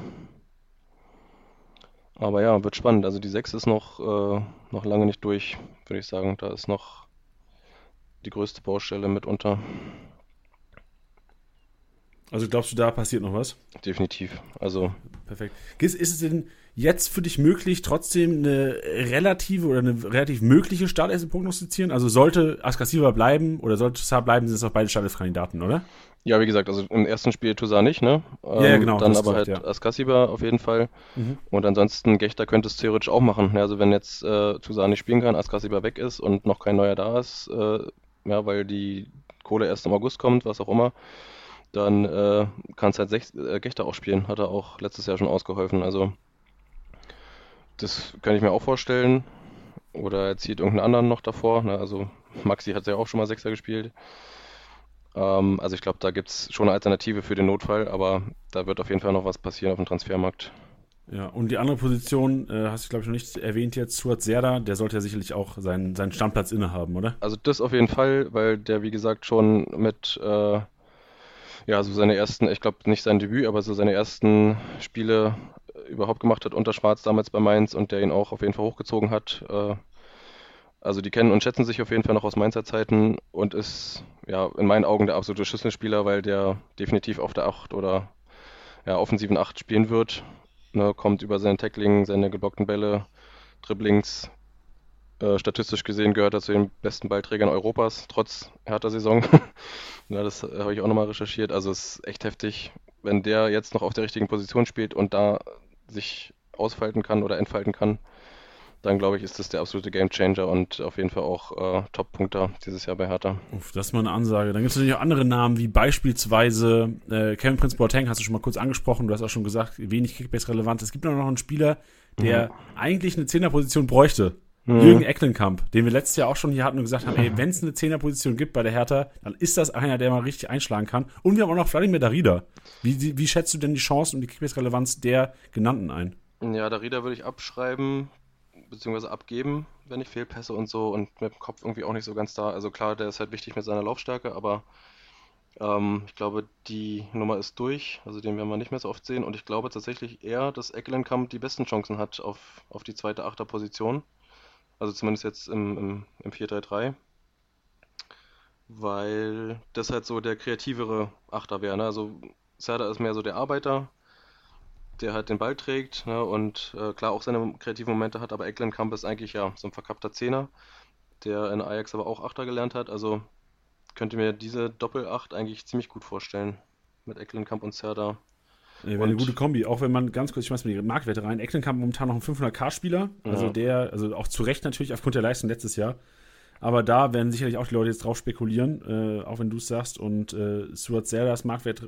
Aber ja, wird spannend. Also die 6 ist noch, äh, noch lange nicht durch, würde ich sagen. Da ist noch die größte Baustelle mitunter. Also glaubst du, da passiert noch was? Definitiv. Also. Perfekt. Ist es denn jetzt für dich möglich, trotzdem eine relative oder eine relativ mögliche Startelf zu prognostizieren? Also sollte Askasiva bleiben oder sollte Saar bleiben, sind es auch beide Startelf-Kandidaten, oder? Ja, wie gesagt, also im ersten Spiel Toussaint nicht, ne? Ähm, ja, genau. Dann aber gesagt, halt ja. Askasiba auf jeden Fall. Mhm. Und ansonsten Gechter könnte es theoretisch auch machen. Ja, also wenn jetzt äh, Toussaint nicht spielen kann, Askasiba weg ist und noch kein neuer da ist, äh, ja, weil die Kohle erst im August kommt, was auch immer, dann äh, kann es halt Sech äh, Gechter auch spielen. Hat er auch letztes Jahr schon ausgeholfen. Also das kann ich mir auch vorstellen. Oder er zieht irgendeinen anderen noch davor. Ne? Also Maxi hat ja auch schon mal Sechser gespielt. Ähm, also ich glaube, da gibt es schon eine Alternative für den Notfall, aber da wird auf jeden Fall noch was passieren auf dem Transfermarkt. Ja, und die andere Position, äh, hast du, glaube ich, noch nicht erwähnt jetzt, Suat Serda, der sollte ja sicherlich auch seinen, seinen Stammplatz innehaben, oder? Also das auf jeden Fall, weil der, wie gesagt, schon mit, äh, ja, so seine ersten, ich glaube nicht sein Debüt, aber so seine ersten Spiele überhaupt gemacht hat unter Schwarz damals bei Mainz und der ihn auch auf jeden Fall hochgezogen hat. Äh, also die kennen und schätzen sich auf jeden Fall noch aus Mainzer Zeiten und ist ja in meinen Augen der absolute Schlüsselspieler, weil der definitiv auf der 8 oder ja, offensiven 8 spielen wird. Ne, kommt über seinen Tackling, seine geblockten Bälle, Dribblings. Äh, statistisch gesehen gehört er zu den besten Ballträgern Europas, trotz härter Saison. ja, das habe ich auch nochmal recherchiert. Also es ist echt heftig, wenn der jetzt noch auf der richtigen Position spielt und da sich ausfalten kann oder entfalten kann dann glaube ich, ist das der absolute Gamechanger und auf jeden Fall auch äh, Top-Punkter dieses Jahr bei Hertha. Uff, das ist mal eine Ansage. Dann gibt es natürlich auch andere Namen, wie beispielsweise äh, Kevin Prince Boateng, hast du schon mal kurz angesprochen, du hast auch schon gesagt, wenig Kickbase-relevant. Es gibt noch einen Spieler, der mhm. eigentlich eine Zehnerposition bräuchte. Mhm. Jürgen Ecklenkamp, den wir letztes Jahr auch schon hier hatten und gesagt haben, ey, wenn es eine Zehnerposition gibt bei der Hertha, dann ist das einer, der mal richtig einschlagen kann. Und wir haben auch noch Vladimir Darida. Wie, wie schätzt du denn die Chancen und die Kickbase-Relevanz der genannten ein? Ja, Darida würde ich abschreiben beziehungsweise abgeben, wenn ich Fehlpässe und so und mit dem Kopf irgendwie auch nicht so ganz da. Also klar, der ist halt wichtig mit seiner Laufstärke, aber ähm, ich glaube, die Nummer ist durch. Also den werden wir nicht mehr so oft sehen und ich glaube tatsächlich eher, dass Eckelenkamp die besten Chancen hat auf, auf die zweite Achterposition. Also zumindest jetzt im, im, im 4-3-3. weil das halt so der kreativere Achter wäre. Ne? Also Serda ist mehr so der Arbeiter, der halt den Ball trägt ne? und äh, klar auch seine kreativen Momente hat, aber Ecklenkamp ist eigentlich ja so ein verkappter Zehner, der in Ajax aber auch Achter gelernt hat. Also könnte mir diese Doppelacht eigentlich ziemlich gut vorstellen mit Ecklenkamp und Serda. Nee, wäre eine gute Kombi, auch wenn man ganz kurz, ich weiß mal die Marktwerte rein. Ecklenkamp momentan noch ein 500k-Spieler, also ja. der, also auch zu Recht natürlich aufgrund der Leistung letztes Jahr. Aber da werden sicherlich auch die Leute jetzt drauf spekulieren, äh, auch wenn du es sagst. Und äh, Stuart Serdas Marktwert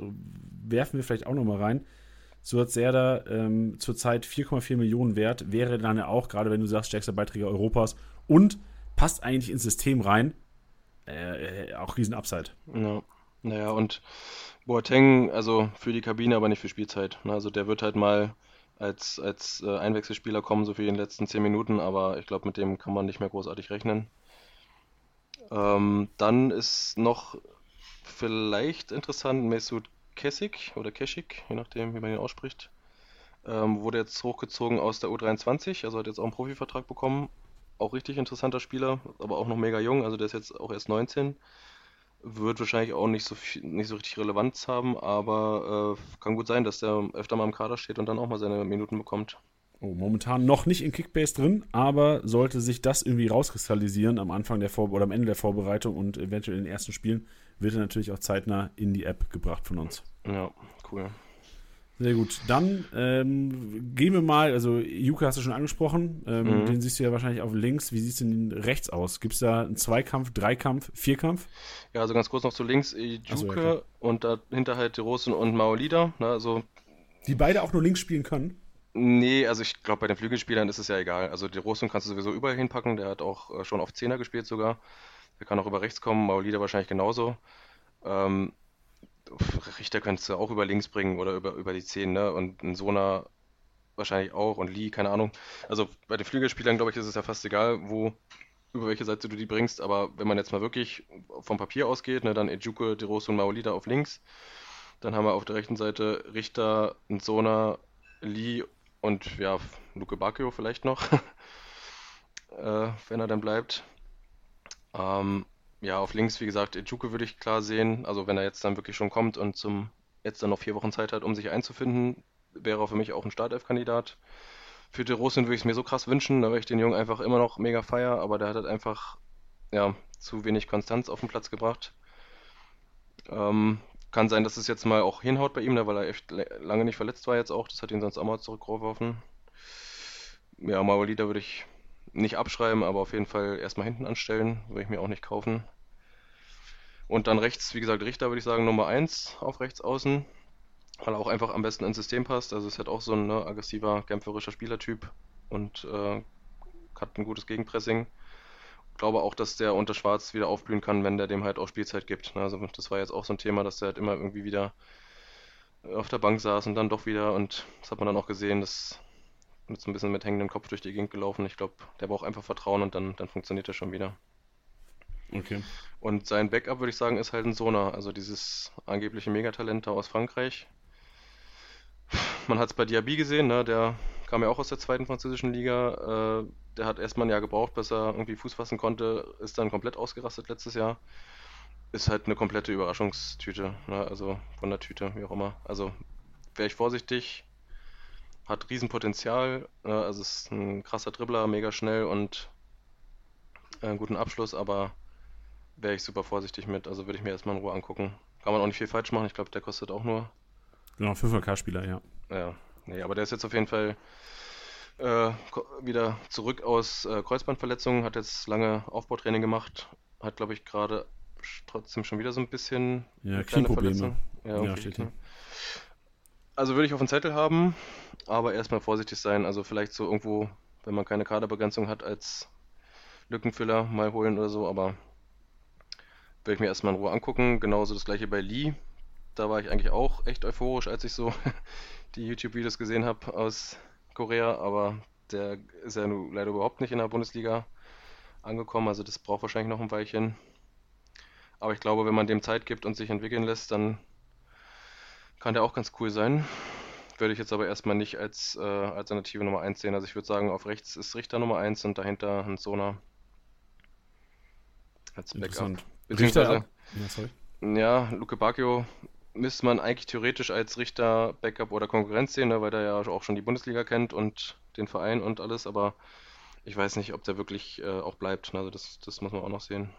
werfen wir vielleicht auch nochmal rein. Stuart Serda ähm, zurzeit 4,4 Millionen wert, wäre dann ja auch, gerade wenn du sagst, stärkster Beiträger Europas und passt eigentlich ins System rein. Äh, äh auch riesen Upside. Ja. Naja, und Boateng, also für die Kabine, aber nicht für Spielzeit. Also der wird halt mal als, als äh, Einwechselspieler kommen, so für die letzten 10 Minuten, aber ich glaube, mit dem kann man nicht mehr großartig rechnen. Ähm, dann ist noch vielleicht interessant Mesut Kessig oder Keschik, je nachdem, wie man ihn ausspricht. Ähm, wurde jetzt hochgezogen aus der U23, also hat jetzt auch einen Profivertrag bekommen. Auch richtig interessanter Spieler, aber auch noch mega jung, also der ist jetzt auch erst 19. Wird wahrscheinlich auch nicht so, viel, nicht so richtig Relevanz haben, aber äh, kann gut sein, dass der öfter mal im Kader steht und dann auch mal seine Minuten bekommt. Oh, momentan noch nicht in Kickbase drin, aber sollte sich das irgendwie rauskristallisieren am Anfang der Vor oder am Ende der Vorbereitung und eventuell in den ersten Spielen, wird er natürlich auch zeitnah in die App gebracht von uns. Ja, cool. Sehr gut. Dann ähm, gehen wir mal, also Juke hast du schon angesprochen, ähm, mhm. den siehst du ja wahrscheinlich auf links. Wie sieht es denn rechts aus? Gibt es da einen Zweikampf, Dreikampf, Vierkampf? Ja, also ganz kurz noch zu links, Juke so, ja, und dahinter halt Rosen und Maolida. Ne, also die beide auch nur links spielen können? Nee, also ich glaube, bei den Flügelspielern ist es ja egal. Also die Rosen kannst du sowieso überall hinpacken. Der hat auch äh, schon auf Zehner gespielt sogar. Der kann auch über rechts kommen, Maulida wahrscheinlich genauso. Ähm, Richter könntest du auch über links bringen oder über, über die Zehn, ne? Und ein Sona wahrscheinlich auch und Lee, keine Ahnung. Also bei den Flügelspielern, glaube ich, ist es ja fast egal, wo, über welche Seite du die bringst. Aber wenn man jetzt mal wirklich vom Papier ausgeht, ne, dann Ejuke, De Rose und Maolida auf links. Dann haben wir auf der rechten Seite Richter, Sona, Lee und ja, Luke Bacchio vielleicht noch, äh, wenn er dann bleibt. Ähm, ja, auf links, wie gesagt, Ejuke würde ich klar sehen. Also wenn er jetzt dann wirklich schon kommt und zum jetzt dann noch vier Wochen Zeit hat, um sich einzufinden, wäre er für mich auch ein Startelf-Kandidat. Für De Rosin würde ich es mir so krass wünschen, da wäre ich den Jungen einfach immer noch mega feier, aber der hat halt einfach ja, zu wenig Konstanz auf den Platz gebracht. Ähm, kann sein, dass es jetzt mal auch hinhaut bei ihm, ne, weil er echt lange nicht verletzt war jetzt auch. Das hat ihn sonst auch mal zurückgeworfen. Ja, Maolida würde ich nicht abschreiben, aber auf jeden Fall erstmal hinten anstellen. Würde ich mir auch nicht kaufen. Und dann rechts, wie gesagt, Richter würde ich sagen Nummer 1 auf rechts außen, weil er auch einfach am besten ins System passt. Also ist halt auch so ein ne, aggressiver, kämpferischer Spielertyp und äh, hat ein gutes Gegenpressing glaube auch, dass der unter Schwarz wieder aufblühen kann, wenn der dem halt auch Spielzeit gibt. Ne? Also das war jetzt auch so ein Thema, dass der halt immer irgendwie wieder auf der Bank saß und dann doch wieder und das hat man dann auch gesehen, das mit so ein bisschen mit hängendem Kopf durch die Gegend gelaufen. Ich glaube, der braucht einfach Vertrauen und dann, dann funktioniert er schon wieder. Okay. Und sein Backup, würde ich sagen, ist halt ein Sona, also dieses angebliche Megatalent da aus Frankreich. Man hat es bei Diaby gesehen, ne? der kam ja auch aus der zweiten französischen Liga. Äh, der hat erstmal ein Jahr gebraucht, bis er irgendwie Fuß fassen konnte, ist dann komplett ausgerastet letztes Jahr. Ist halt eine komplette Überraschungstüte, ne? also von der Tüte, wie auch immer. Also wäre ich vorsichtig, hat Riesenpotenzial, ne? also ist ein krasser Dribbler, mega schnell und einen guten Abschluss, aber wäre ich super vorsichtig mit, also würde ich mir erstmal in Ruhe angucken. Kann man auch nicht viel falsch machen, ich glaube, der kostet auch nur. Genau, 500k-Spieler, ja. Ja, nee, aber der ist jetzt auf jeden Fall äh, wieder zurück aus äh, Kreuzbandverletzungen, hat jetzt lange Aufbautraining gemacht, hat glaube ich gerade trotzdem schon wieder so ein bisschen ja, Knieprobleme. Ja, ja steht hier. Also würde ich auf den Zettel haben, aber erstmal vorsichtig sein. Also vielleicht so irgendwo, wenn man keine Kaderbegrenzung hat, als Lückenfüller mal holen oder so, aber würde ich mir erstmal in Ruhe angucken. Genauso das gleiche bei Lee. Da war ich eigentlich auch echt euphorisch, als ich so die YouTube-Videos gesehen habe aus Korea, aber der ist ja nun leider überhaupt nicht in der Bundesliga angekommen. Also das braucht wahrscheinlich noch ein Weilchen. Aber ich glaube, wenn man dem Zeit gibt und sich entwickeln lässt, dann kann der auch ganz cool sein. Würde ich jetzt aber erstmal nicht als äh, Alternative Nummer 1 sehen. Also ich würde sagen, auf rechts ist Richter Nummer 1 und dahinter ein Sona als Backup. Beziehungsweise, ja, sorry. ja, Luke Bacchio müsste man eigentlich theoretisch als Richter, Backup oder Konkurrenz sehen, ne, weil der ja auch schon die Bundesliga kennt und den Verein und alles, aber ich weiß nicht, ob der wirklich äh, auch bleibt. Also das, das muss man auch noch sehen.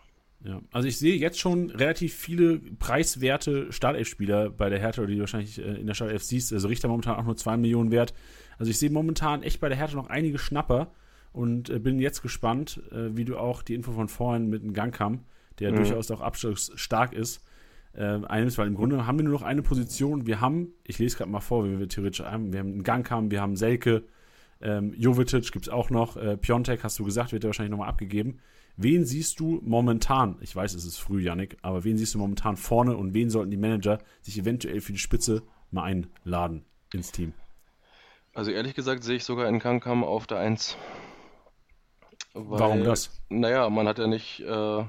Ja, also ich sehe jetzt schon relativ viele preiswerte Startelf-Spieler bei der Hertha, die du wahrscheinlich äh, in der Startelf siehst. Also Richter momentan auch nur 2 Millionen wert. Also ich sehe momentan echt bei der Hertha noch einige Schnapper und äh, bin jetzt gespannt, äh, wie du auch die Info von vorhin mit dem Gangkam, der mhm. durchaus auch abschlussstark ist, äh, einnimmst, weil im Grunde haben wir nur noch eine Position. Wir haben, ich lese gerade mal vor, wie wir theoretisch haben, wir haben einen Gangkam, wir haben Selke, ähm, Jovetic gibt es auch noch, äh, Piontek hast du gesagt, wird er wahrscheinlich nochmal abgegeben. Wen siehst du momentan, ich weiß, es ist früh, Yannick, aber wen siehst du momentan vorne und wen sollten die Manager sich eventuell für die Spitze mal einladen ins Team? Also ehrlich gesagt sehe ich sogar in Kankam auf der 1. Weil, Warum das? Naja, man hat ja nicht äh,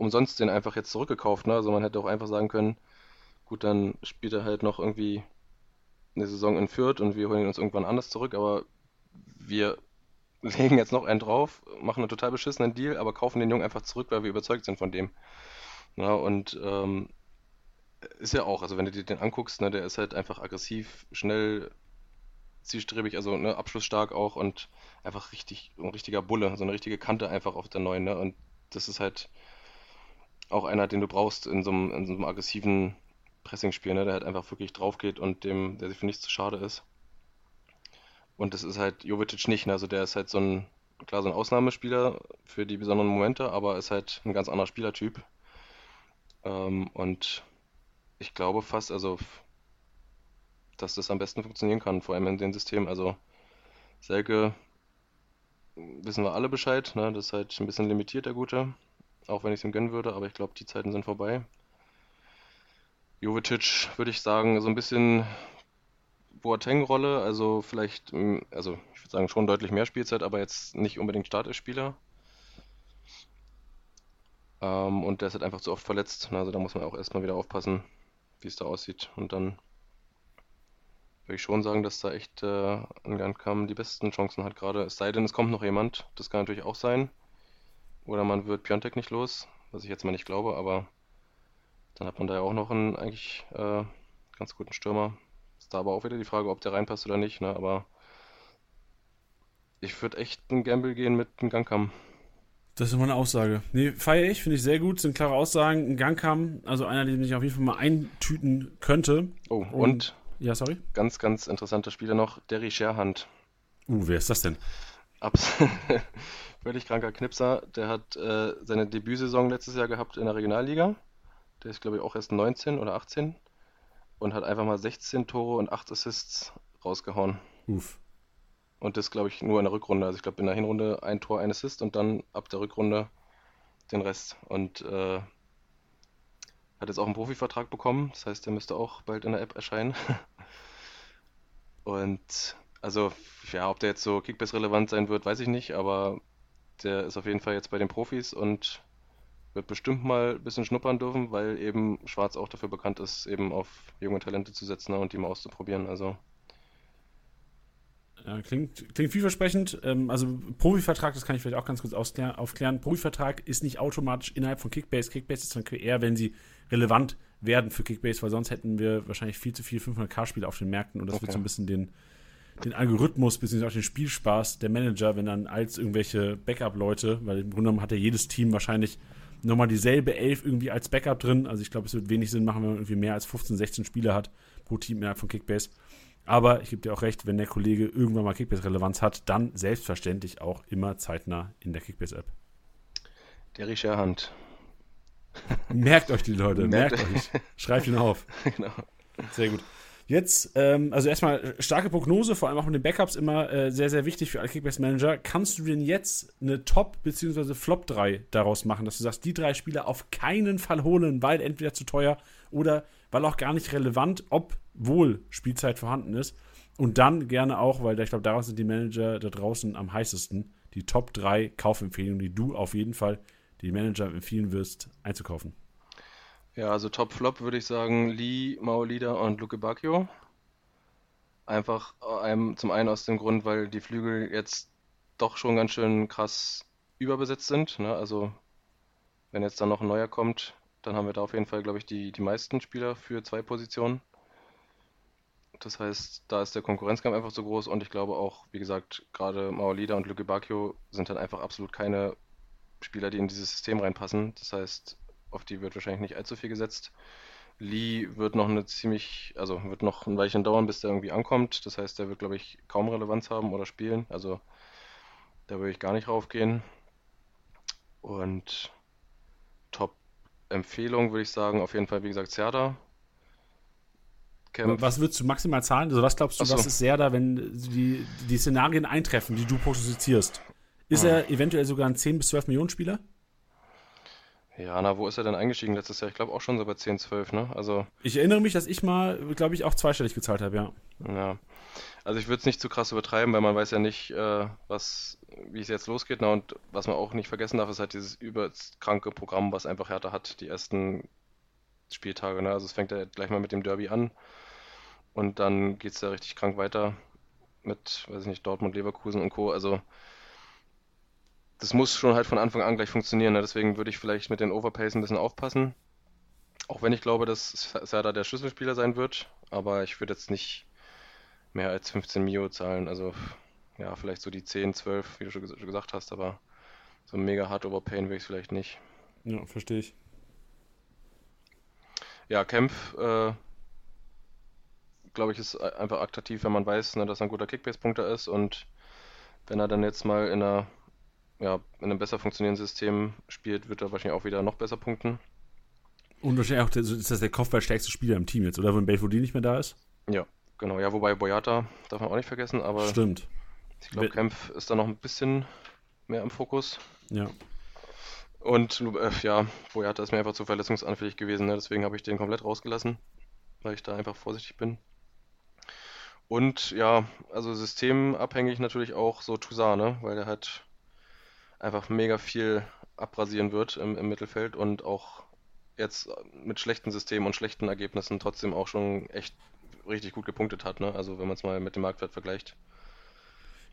umsonst den einfach jetzt zurückgekauft. Ne? Also man hätte auch einfach sagen können, gut, dann spielt er halt noch irgendwie eine Saison in Fürth und wir holen ihn uns irgendwann anders zurück, aber wir legen jetzt noch einen drauf, machen einen total beschissenen Deal, aber kaufen den Jungen einfach zurück, weil wir überzeugt sind von dem. Ja, und ähm, ist ja auch, also wenn du dir den anguckst, ne, der ist halt einfach aggressiv, schnell, zielstrebig, also ne, abschlussstark auch und einfach richtig, ein richtiger Bulle, so eine richtige Kante einfach auf der neuen. Ne? Und das ist halt auch einer, den du brauchst in so einem, in so einem aggressiven Pressingspiel, ne? der halt einfach wirklich drauf geht und dem, der sich für nichts zu schade ist. Und das ist halt Jovetic nicht. Ne? Also der ist halt so ein, klar, so ein Ausnahmespieler für die besonderen Momente, aber ist halt ein ganz anderer Spielertyp. Ähm, und ich glaube fast, also, dass das am besten funktionieren kann, vor allem in dem System. Also, Selke wissen wir alle Bescheid, ne? Das ist halt ein bisschen limitiert, der Gute. Auch wenn ich es ihm gönnen würde, aber ich glaube, die Zeiten sind vorbei. Jovetic würde ich sagen, so ein bisschen Boateng-Rolle, also vielleicht, mm, also ich würde sagen schon deutlich mehr Spielzeit, aber jetzt nicht unbedingt Startelf-Spieler. Ähm, und der ist halt einfach zu oft verletzt. Also da muss man auch erstmal wieder aufpassen, wie es da aussieht. Und dann würde ich schon sagen, dass da echt äh, an Gankam die besten Chancen hat gerade. Es sei denn, es kommt noch jemand. Das kann natürlich auch sein. Oder man wird Piontek nicht los, was ich jetzt mal nicht glaube, aber dann hat man da ja auch noch einen eigentlich äh, ganz guten Stürmer. Ist da aber auch wieder die Frage, ob der reinpasst oder nicht, ne? Aber ich würde echt einen Gamble gehen mit einem Gangkam. Das ist immer eine Aussage. Nee, feiere ich, finde ich sehr gut, sind klare Aussagen. Ein Gangkam, also einer, den ich auf jeden Fall mal eintüten könnte. Oh, und, und ja, sorry? Ganz, ganz interessanter Spieler noch, Derry Sherhand. Uh, wer ist das denn? Abs völlig kranker Knipser. Der hat äh, seine Debütsaison letztes Jahr gehabt in der Regionalliga. Der ist, glaube ich, auch erst 19 oder 18 und hat einfach mal 16 Tore und 8 Assists rausgehauen. Uff. Und das, glaube ich, nur in der Rückrunde. Also ich glaube, in der Hinrunde ein Tor, ein Assist und dann ab der Rückrunde den Rest. Und äh, hat jetzt auch einen Profivertrag bekommen. Das heißt, der müsste auch bald in der App erscheinen. und also, ja, ob der jetzt so Kickbase relevant sein wird, weiß ich nicht, aber der ist auf jeden Fall jetzt bei den Profis und wird bestimmt mal ein bisschen schnuppern dürfen, weil eben Schwarz auch dafür bekannt ist, eben auf junge Talente zu setzen und die mal auszuprobieren. Also. Ja, klingt, klingt vielversprechend. Ähm, also Profivertrag, das kann ich vielleicht auch ganz kurz aufklären. Profivertrag ist nicht automatisch innerhalb von Kickbase. Kickbase ist dann eher, wenn sie relevant werden für Kickbase, weil sonst hätten wir wahrscheinlich viel zu viel 500k-Spiele auf den Märkten und das okay. wird so ein bisschen den, den Algorithmus bzw. auch den Spielspaß der Manager, wenn dann als irgendwelche Backup-Leute, weil im Grunde genommen hat ja jedes Team wahrscheinlich nochmal dieselbe Elf irgendwie als Backup drin. Also ich glaube, es wird wenig Sinn machen, wenn man irgendwie mehr als 15, 16 Spieler hat pro Team innerhalb von Kickbase. Aber ich gebe dir auch recht, wenn der Kollege irgendwann mal Kickbase-Relevanz hat, dann selbstverständlich auch immer zeitnah in der Kickbase-App. Der Richard Hand. Merkt euch die Leute, merkt, merkt euch. Schreibt ihn auf. Genau. Sehr gut. Jetzt, ähm, also erstmal starke Prognose, vor allem auch mit den Backups immer äh, sehr, sehr wichtig für alle Kickbase-Manager. Kannst du denn jetzt eine Top- bzw. Flop 3 daraus machen, dass du sagst, die drei Spieler auf keinen Fall holen, weil entweder zu teuer oder weil auch gar nicht relevant, ob wohl Spielzeit vorhanden ist. Und dann gerne auch, weil ich glaube, daraus sind die Manager da draußen am heißesten, die Top 3 Kaufempfehlungen, die du auf jeden Fall die Manager empfehlen wirst, einzukaufen. Ja, also Top-Flop würde ich sagen Lee, Maolida und Luke Bacchio. Einfach einem, zum einen aus dem Grund, weil die Flügel jetzt doch schon ganz schön krass überbesetzt sind. Ne? Also wenn jetzt dann noch ein neuer kommt, dann haben wir da auf jeden Fall, glaube ich, die, die meisten Spieler für zwei Positionen. Das heißt, da ist der Konkurrenzkampf einfach so groß und ich glaube auch, wie gesagt, gerade Maolida und Luke Bacchio sind dann einfach absolut keine Spieler, die in dieses System reinpassen. Das heißt, auf die wird wahrscheinlich nicht allzu viel gesetzt. Lee wird noch eine ziemlich, also wird noch ein Weilchen dauern, bis der irgendwie ankommt. Das heißt, der wird, glaube ich, kaum Relevanz haben oder spielen. Also da würde ich gar nicht raufgehen. Und Top-Empfehlung würde ich sagen, auf jeden Fall, wie gesagt, Serda. Was würdest du maximal zahlen? Also was glaubst du, so. was ist Serda, wenn die, die Szenarien eintreffen, die du prognostizierst? Ist ah. er eventuell sogar ein 10 bis 12 Millionen Spieler? Ja, na, wo ist er denn eingestiegen letztes Jahr? Ich glaube auch schon so bei 10, 12, ne? Also. Ich erinnere mich, dass ich mal, glaube ich, auch zweistellig gezahlt habe, ja. Ja. Also ich würde es nicht zu krass übertreiben, weil man weiß ja nicht, äh, was, wie es jetzt losgeht. Na, und was man auch nicht vergessen darf, ist halt dieses überkranke Programm, was einfach Hertha hat, die ersten Spieltage. Ne? Also es fängt ja gleich mal mit dem Derby an und dann geht es ja richtig krank weiter mit, weiß ich nicht, Dortmund, Leverkusen und Co. Also das muss schon halt von Anfang an gleich funktionieren. Ne? Deswegen würde ich vielleicht mit den Overpays ein bisschen aufpassen. Auch wenn ich glaube, dass Serda der Schlüsselspieler sein wird. Aber ich würde jetzt nicht mehr als 15 Mio zahlen. Also ja, vielleicht so die 10, 12, wie du schon gesagt hast. Aber so mega hart overpayen will ich es vielleicht nicht. Ja, verstehe ich. Ja, Kempf, äh, glaube ich, ist einfach attraktiv, wenn man weiß, ne, dass er ein guter Kickbase-Punkter ist. Und wenn er dann jetzt mal in einer ja, in einem besser funktionierenden System spielt, wird er wahrscheinlich auch wieder noch besser punkten. Und wahrscheinlich auch, ist das der kopfballstärkste Spieler im Team jetzt, oder? Wenn Belfodil nicht mehr da ist? Ja, genau. Ja, wobei Boyata darf man auch nicht vergessen, aber. Stimmt. Ich glaube, Kempf ist da noch ein bisschen mehr im Fokus. Ja. Und äh, ja, Boyata ist mir einfach zu verletzungsanfällig gewesen, ne? deswegen habe ich den komplett rausgelassen, weil ich da einfach vorsichtig bin. Und ja, also systemabhängig natürlich auch so Toussaint, ne? weil der halt einfach mega viel abrasieren wird im, im Mittelfeld und auch jetzt mit schlechten Systemen und schlechten Ergebnissen trotzdem auch schon echt richtig gut gepunktet hat. Ne? Also wenn man es mal mit dem Marktwert vergleicht.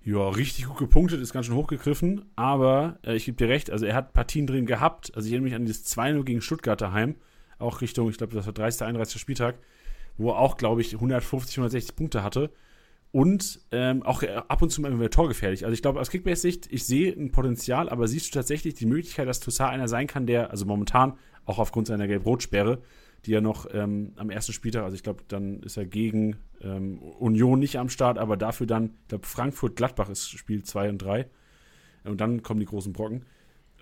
Ja, richtig gut gepunktet, ist ganz schön hochgegriffen, aber äh, ich gebe dir recht, also er hat Partien drin gehabt. Also ich erinnere mich an dieses 2-0 gegen Stuttgart daheim, auch Richtung, ich glaube, das war 30. 31. Spieltag, wo er auch, glaube ich, 150, 160 Punkte hatte und ähm, auch äh, ab und zu mal wieder torgefährlich. Also ich glaube, aus Kickbase-Sicht, ich sehe ein Potenzial, aber siehst du tatsächlich die Möglichkeit, dass Toussaint einer sein kann, der, also momentan, auch aufgrund seiner Gelb-Rot-Sperre, die er noch ähm, am ersten Spieltag, also ich glaube, dann ist er gegen ähm, Union nicht am Start, aber dafür dann, ich glaube, Frankfurt-Gladbach ist Spiel 2 und 3. Und dann kommen die großen Brocken.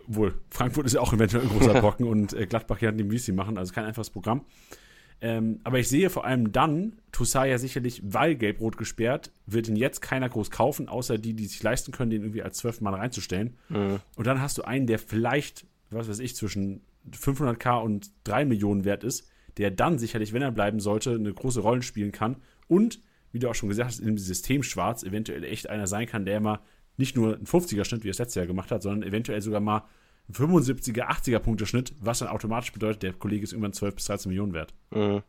Wohl, Frankfurt ist ja auch eventuell ein großer Brocken und äh, Gladbach kann dem, wie sie machen, also kein einfaches Programm. Ähm, aber ich sehe vor allem dann, Toussaint ja sicherlich, weil Gelb-Rot gesperrt, wird ihn jetzt keiner groß kaufen, außer die, die sich leisten können, den irgendwie als 12 Mann reinzustellen. Mhm. Und dann hast du einen, der vielleicht, was weiß ich, zwischen 500k und 3 Millionen wert ist, der dann sicherlich, wenn er bleiben sollte, eine große Rolle spielen kann. Und, wie du auch schon gesagt hast, in dem System schwarz eventuell echt einer sein kann, der mal nicht nur einen 50er-Schnitt, wie er es letztes Jahr gemacht hat, sondern eventuell sogar mal 75er, 80er Punkte Schnitt, was dann automatisch bedeutet, der Kollege ist irgendwann 12 bis 13 Millionen wert. Mhm.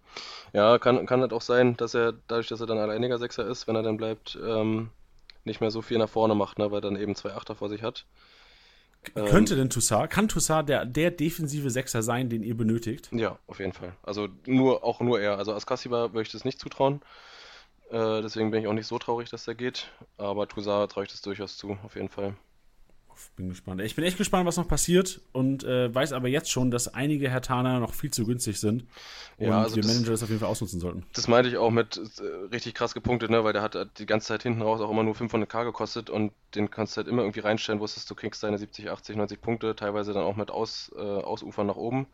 Ja, kann, kann halt auch sein, dass er, dadurch, dass er dann alleiniger Sechser ist, wenn er dann bleibt, ähm, nicht mehr so viel nach vorne macht, ne, weil er dann eben zwei Achter vor sich hat. Könnte ähm, denn Toussaint, kann Toussaint der, der defensive Sechser sein, den ihr benötigt? Ja, auf jeden Fall. Also nur, auch nur er. Also Askasiba würde ich das nicht zutrauen. Äh, deswegen bin ich auch nicht so traurig, dass der geht. Aber Toussaint traue ich das durchaus zu, auf jeden Fall bin gespannt. Ich bin echt gespannt, was noch passiert und äh, weiß aber jetzt schon, dass einige Hertaner noch viel zu günstig sind und ja, also wir Manager das auf jeden Fall ausnutzen sollten. Das meinte ich auch mit äh, richtig krass gepunktet, ne? weil der hat die ganze Zeit hinten raus auch immer nur 500k gekostet und den kannst du halt immer irgendwie reinstellen, wusstest du kriegst deine 70, 80, 90 Punkte, teilweise dann auch mit Aus, äh, Ausufern nach oben.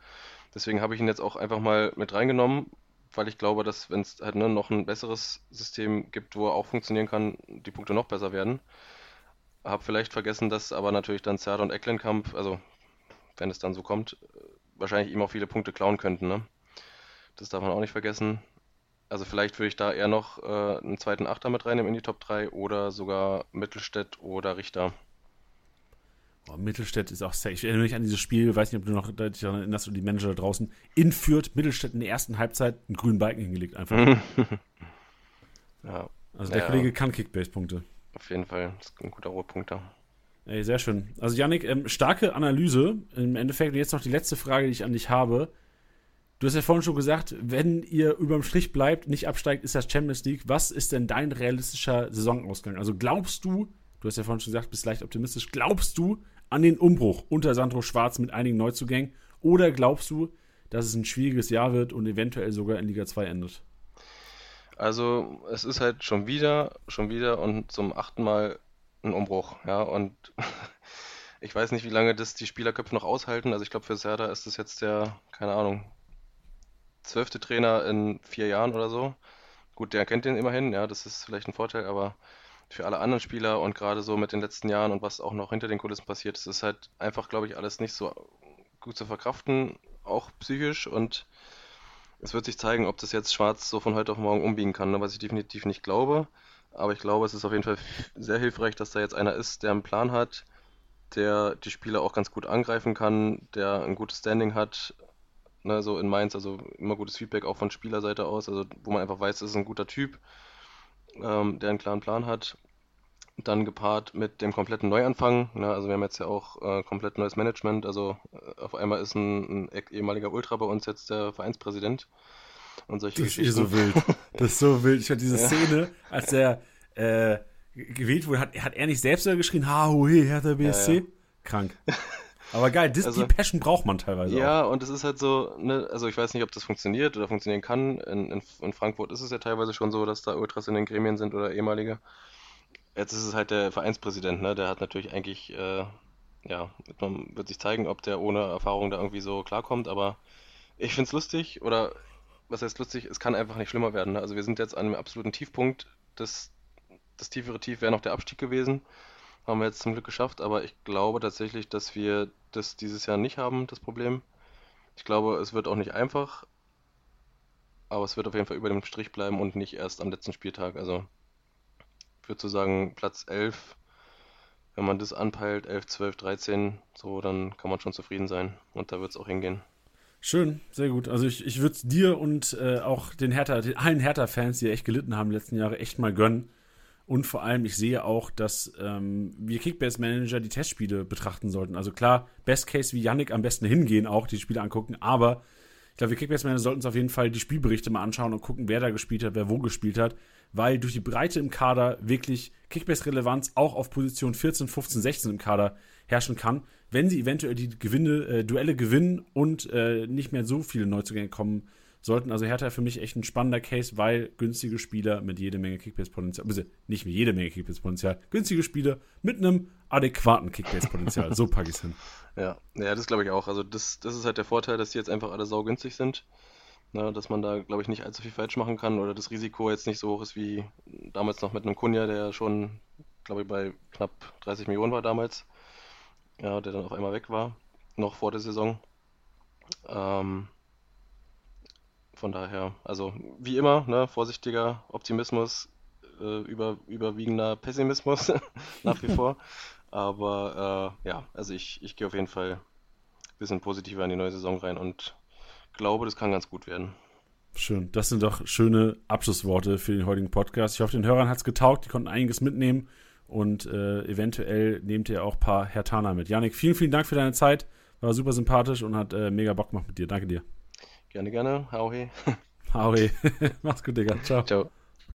Deswegen habe ich ihn jetzt auch einfach mal mit reingenommen, weil ich glaube, dass wenn es halt ne, noch ein besseres System gibt, wo er auch funktionieren kann, die Punkte noch besser werden. Hab vielleicht vergessen, dass aber natürlich dann Zerda und Ecklenkamp, also wenn es dann so kommt, wahrscheinlich ihm auch viele Punkte klauen könnten. Ne? Das darf man auch nicht vergessen. Also vielleicht würde ich da eher noch äh, einen zweiten Achter mit reinnehmen in die Top 3 oder sogar Mittelstädt oder Richter. Oh, Mittelstädt ist auch safe. Ich erinnere mich an dieses Spiel, weiß nicht, ob du noch dich daran erinnerst, die Manager da draußen. In Fürth, Mittelstädt in der ersten Halbzeit einen grünen Balken hingelegt einfach. ja. Also der ja, Kollege kann Kickbase-Punkte. Auf jeden Fall, das ist ein guter Ruhepunkter. Ey, sehr schön. Also Yannick, ähm, starke Analyse. Im Endeffekt jetzt noch die letzte Frage, die ich an dich habe. Du hast ja vorhin schon gesagt, wenn ihr überm Strich bleibt, nicht absteigt, ist das Champions League. Was ist denn dein realistischer Saisonausgang? Also glaubst du, du hast ja vorhin schon gesagt, bist leicht optimistisch, glaubst du an den Umbruch unter Sandro Schwarz mit einigen Neuzugängen? Oder glaubst du, dass es ein schwieriges Jahr wird und eventuell sogar in Liga 2 endet? Also es ist halt schon wieder, schon wieder und zum achten Mal ein Umbruch, ja, und ich weiß nicht, wie lange das die Spielerköpfe noch aushalten. Also ich glaube, für Serda ist das jetzt der, keine Ahnung, zwölfte Trainer in vier Jahren oder so. Gut, der kennt den immerhin, ja, das ist vielleicht ein Vorteil, aber für alle anderen Spieler und gerade so mit den letzten Jahren und was auch noch hinter den Kulissen passiert, das ist halt einfach, glaube ich, alles nicht so gut zu verkraften, auch psychisch und es wird sich zeigen, ob das jetzt Schwarz so von heute auf morgen umbiegen kann, ne, was ich definitiv nicht glaube. Aber ich glaube, es ist auf jeden Fall sehr hilfreich, dass da jetzt einer ist, der einen Plan hat, der die Spieler auch ganz gut angreifen kann, der ein gutes Standing hat, ne, so in Mainz, also immer gutes Feedback auch von Spielerseite aus, also wo man einfach weiß, das ist ein guter Typ, ähm, der einen klaren Plan hat. Dann gepaart mit dem kompletten Neuanfang, ne, also wir haben jetzt ja auch äh, komplett neues Management, also äh, auf einmal ist ein, ein, ehemaliger Ultra bei uns jetzt der Vereinspräsident und solche das Geschichten. Ist so wild. Das ist so wild. Ich hatte diese ja. Szene, als der äh, gewählt wurde, hat, hat er nicht selbst geschrien, ha, hu, he, Hertha BSC? Ja, ja. Krank. Aber geil, das, also, die Passion braucht man teilweise Ja, auch. und es ist halt so, ne, also ich weiß nicht, ob das funktioniert oder funktionieren kann. In, in, in, Frankfurt ist es ja teilweise schon so, dass da Ultras in den Gremien sind oder ehemalige. Jetzt ist es halt der Vereinspräsident, ne, der hat natürlich eigentlich, äh, ja, man wird sich zeigen, ob der ohne Erfahrung da irgendwie so klarkommt, aber ich finde es lustig oder was heißt lustig, es kann einfach nicht schlimmer werden. Ne? Also wir sind jetzt an einem absoluten Tiefpunkt. Das, das tiefere Tief wäre noch der Abstieg gewesen. Haben wir jetzt zum Glück geschafft, aber ich glaube tatsächlich, dass wir das dieses Jahr nicht haben, das Problem. Ich glaube, es wird auch nicht einfach, aber es wird auf jeden Fall über dem Strich bleiben und nicht erst am letzten Spieltag. Also würde so sagen, Platz 11, wenn man das anpeilt, 11, 12, 13, so, dann kann man schon zufrieden sein und da wird es auch hingehen. Schön, sehr gut. Also ich, ich würde es dir und äh, auch den Hertha, den, allen Hertha-Fans, die echt gelitten haben letzten Jahren, echt mal gönnen. Und vor allem, ich sehe auch, dass ähm, wir Kickbase-Manager die Testspiele betrachten sollten. Also klar, Best Case wie Yannick am besten hingehen, auch die Spiele angucken, aber ich glaube, wir Kickbase-Manager sollten uns auf jeden Fall die Spielberichte mal anschauen und gucken, wer da gespielt hat, wer wo gespielt hat, weil durch die Breite im Kader wirklich Kickbase-Relevanz auch auf Position 14, 15, 16 im Kader herrschen kann, wenn sie eventuell die Gewinne, äh, Duelle gewinnen und äh, nicht mehr so viele Neuzugänge kommen sollten. Also Hertha für mich echt ein spannender Case, weil günstige Spieler mit jede Menge Kickbase-Potenzial, nicht mit jede Menge Kickbase-Potenzial, günstige Spieler mit einem adäquaten Kickbase-Potenzial. so packe ich es hin. Ja, ja das glaube ich auch. Also das, das ist halt der Vorteil, dass die jetzt einfach alle saugünstig sind. Na, dass man da, glaube ich, nicht allzu viel falsch machen kann oder das Risiko jetzt nicht so hoch ist wie damals noch mit einem Kunja, der schon, glaube ich, bei knapp 30 Millionen war damals. Ja, der dann auf einmal weg war, noch vor der Saison. Ähm, von daher, also wie immer, ne, vorsichtiger Optimismus, äh, über, überwiegender Pessimismus nach wie vor. Aber äh, ja, also ich, ich gehe auf jeden Fall ein bisschen positiver in die neue Saison rein und glaube, das kann ganz gut werden. Schön. Das sind doch schöne Abschlussworte für den heutigen Podcast. Ich hoffe, den Hörern hat es getaugt. Die konnten einiges mitnehmen und äh, eventuell nehmt ihr auch ein paar Hertaner mit. Janik, vielen, vielen Dank für deine Zeit. War super sympathisch und hat äh, mega Bock gemacht mit dir. Danke dir. Gerne, gerne. Hau he. Hau he. Mach's gut, Digga. Ciao. Ciao.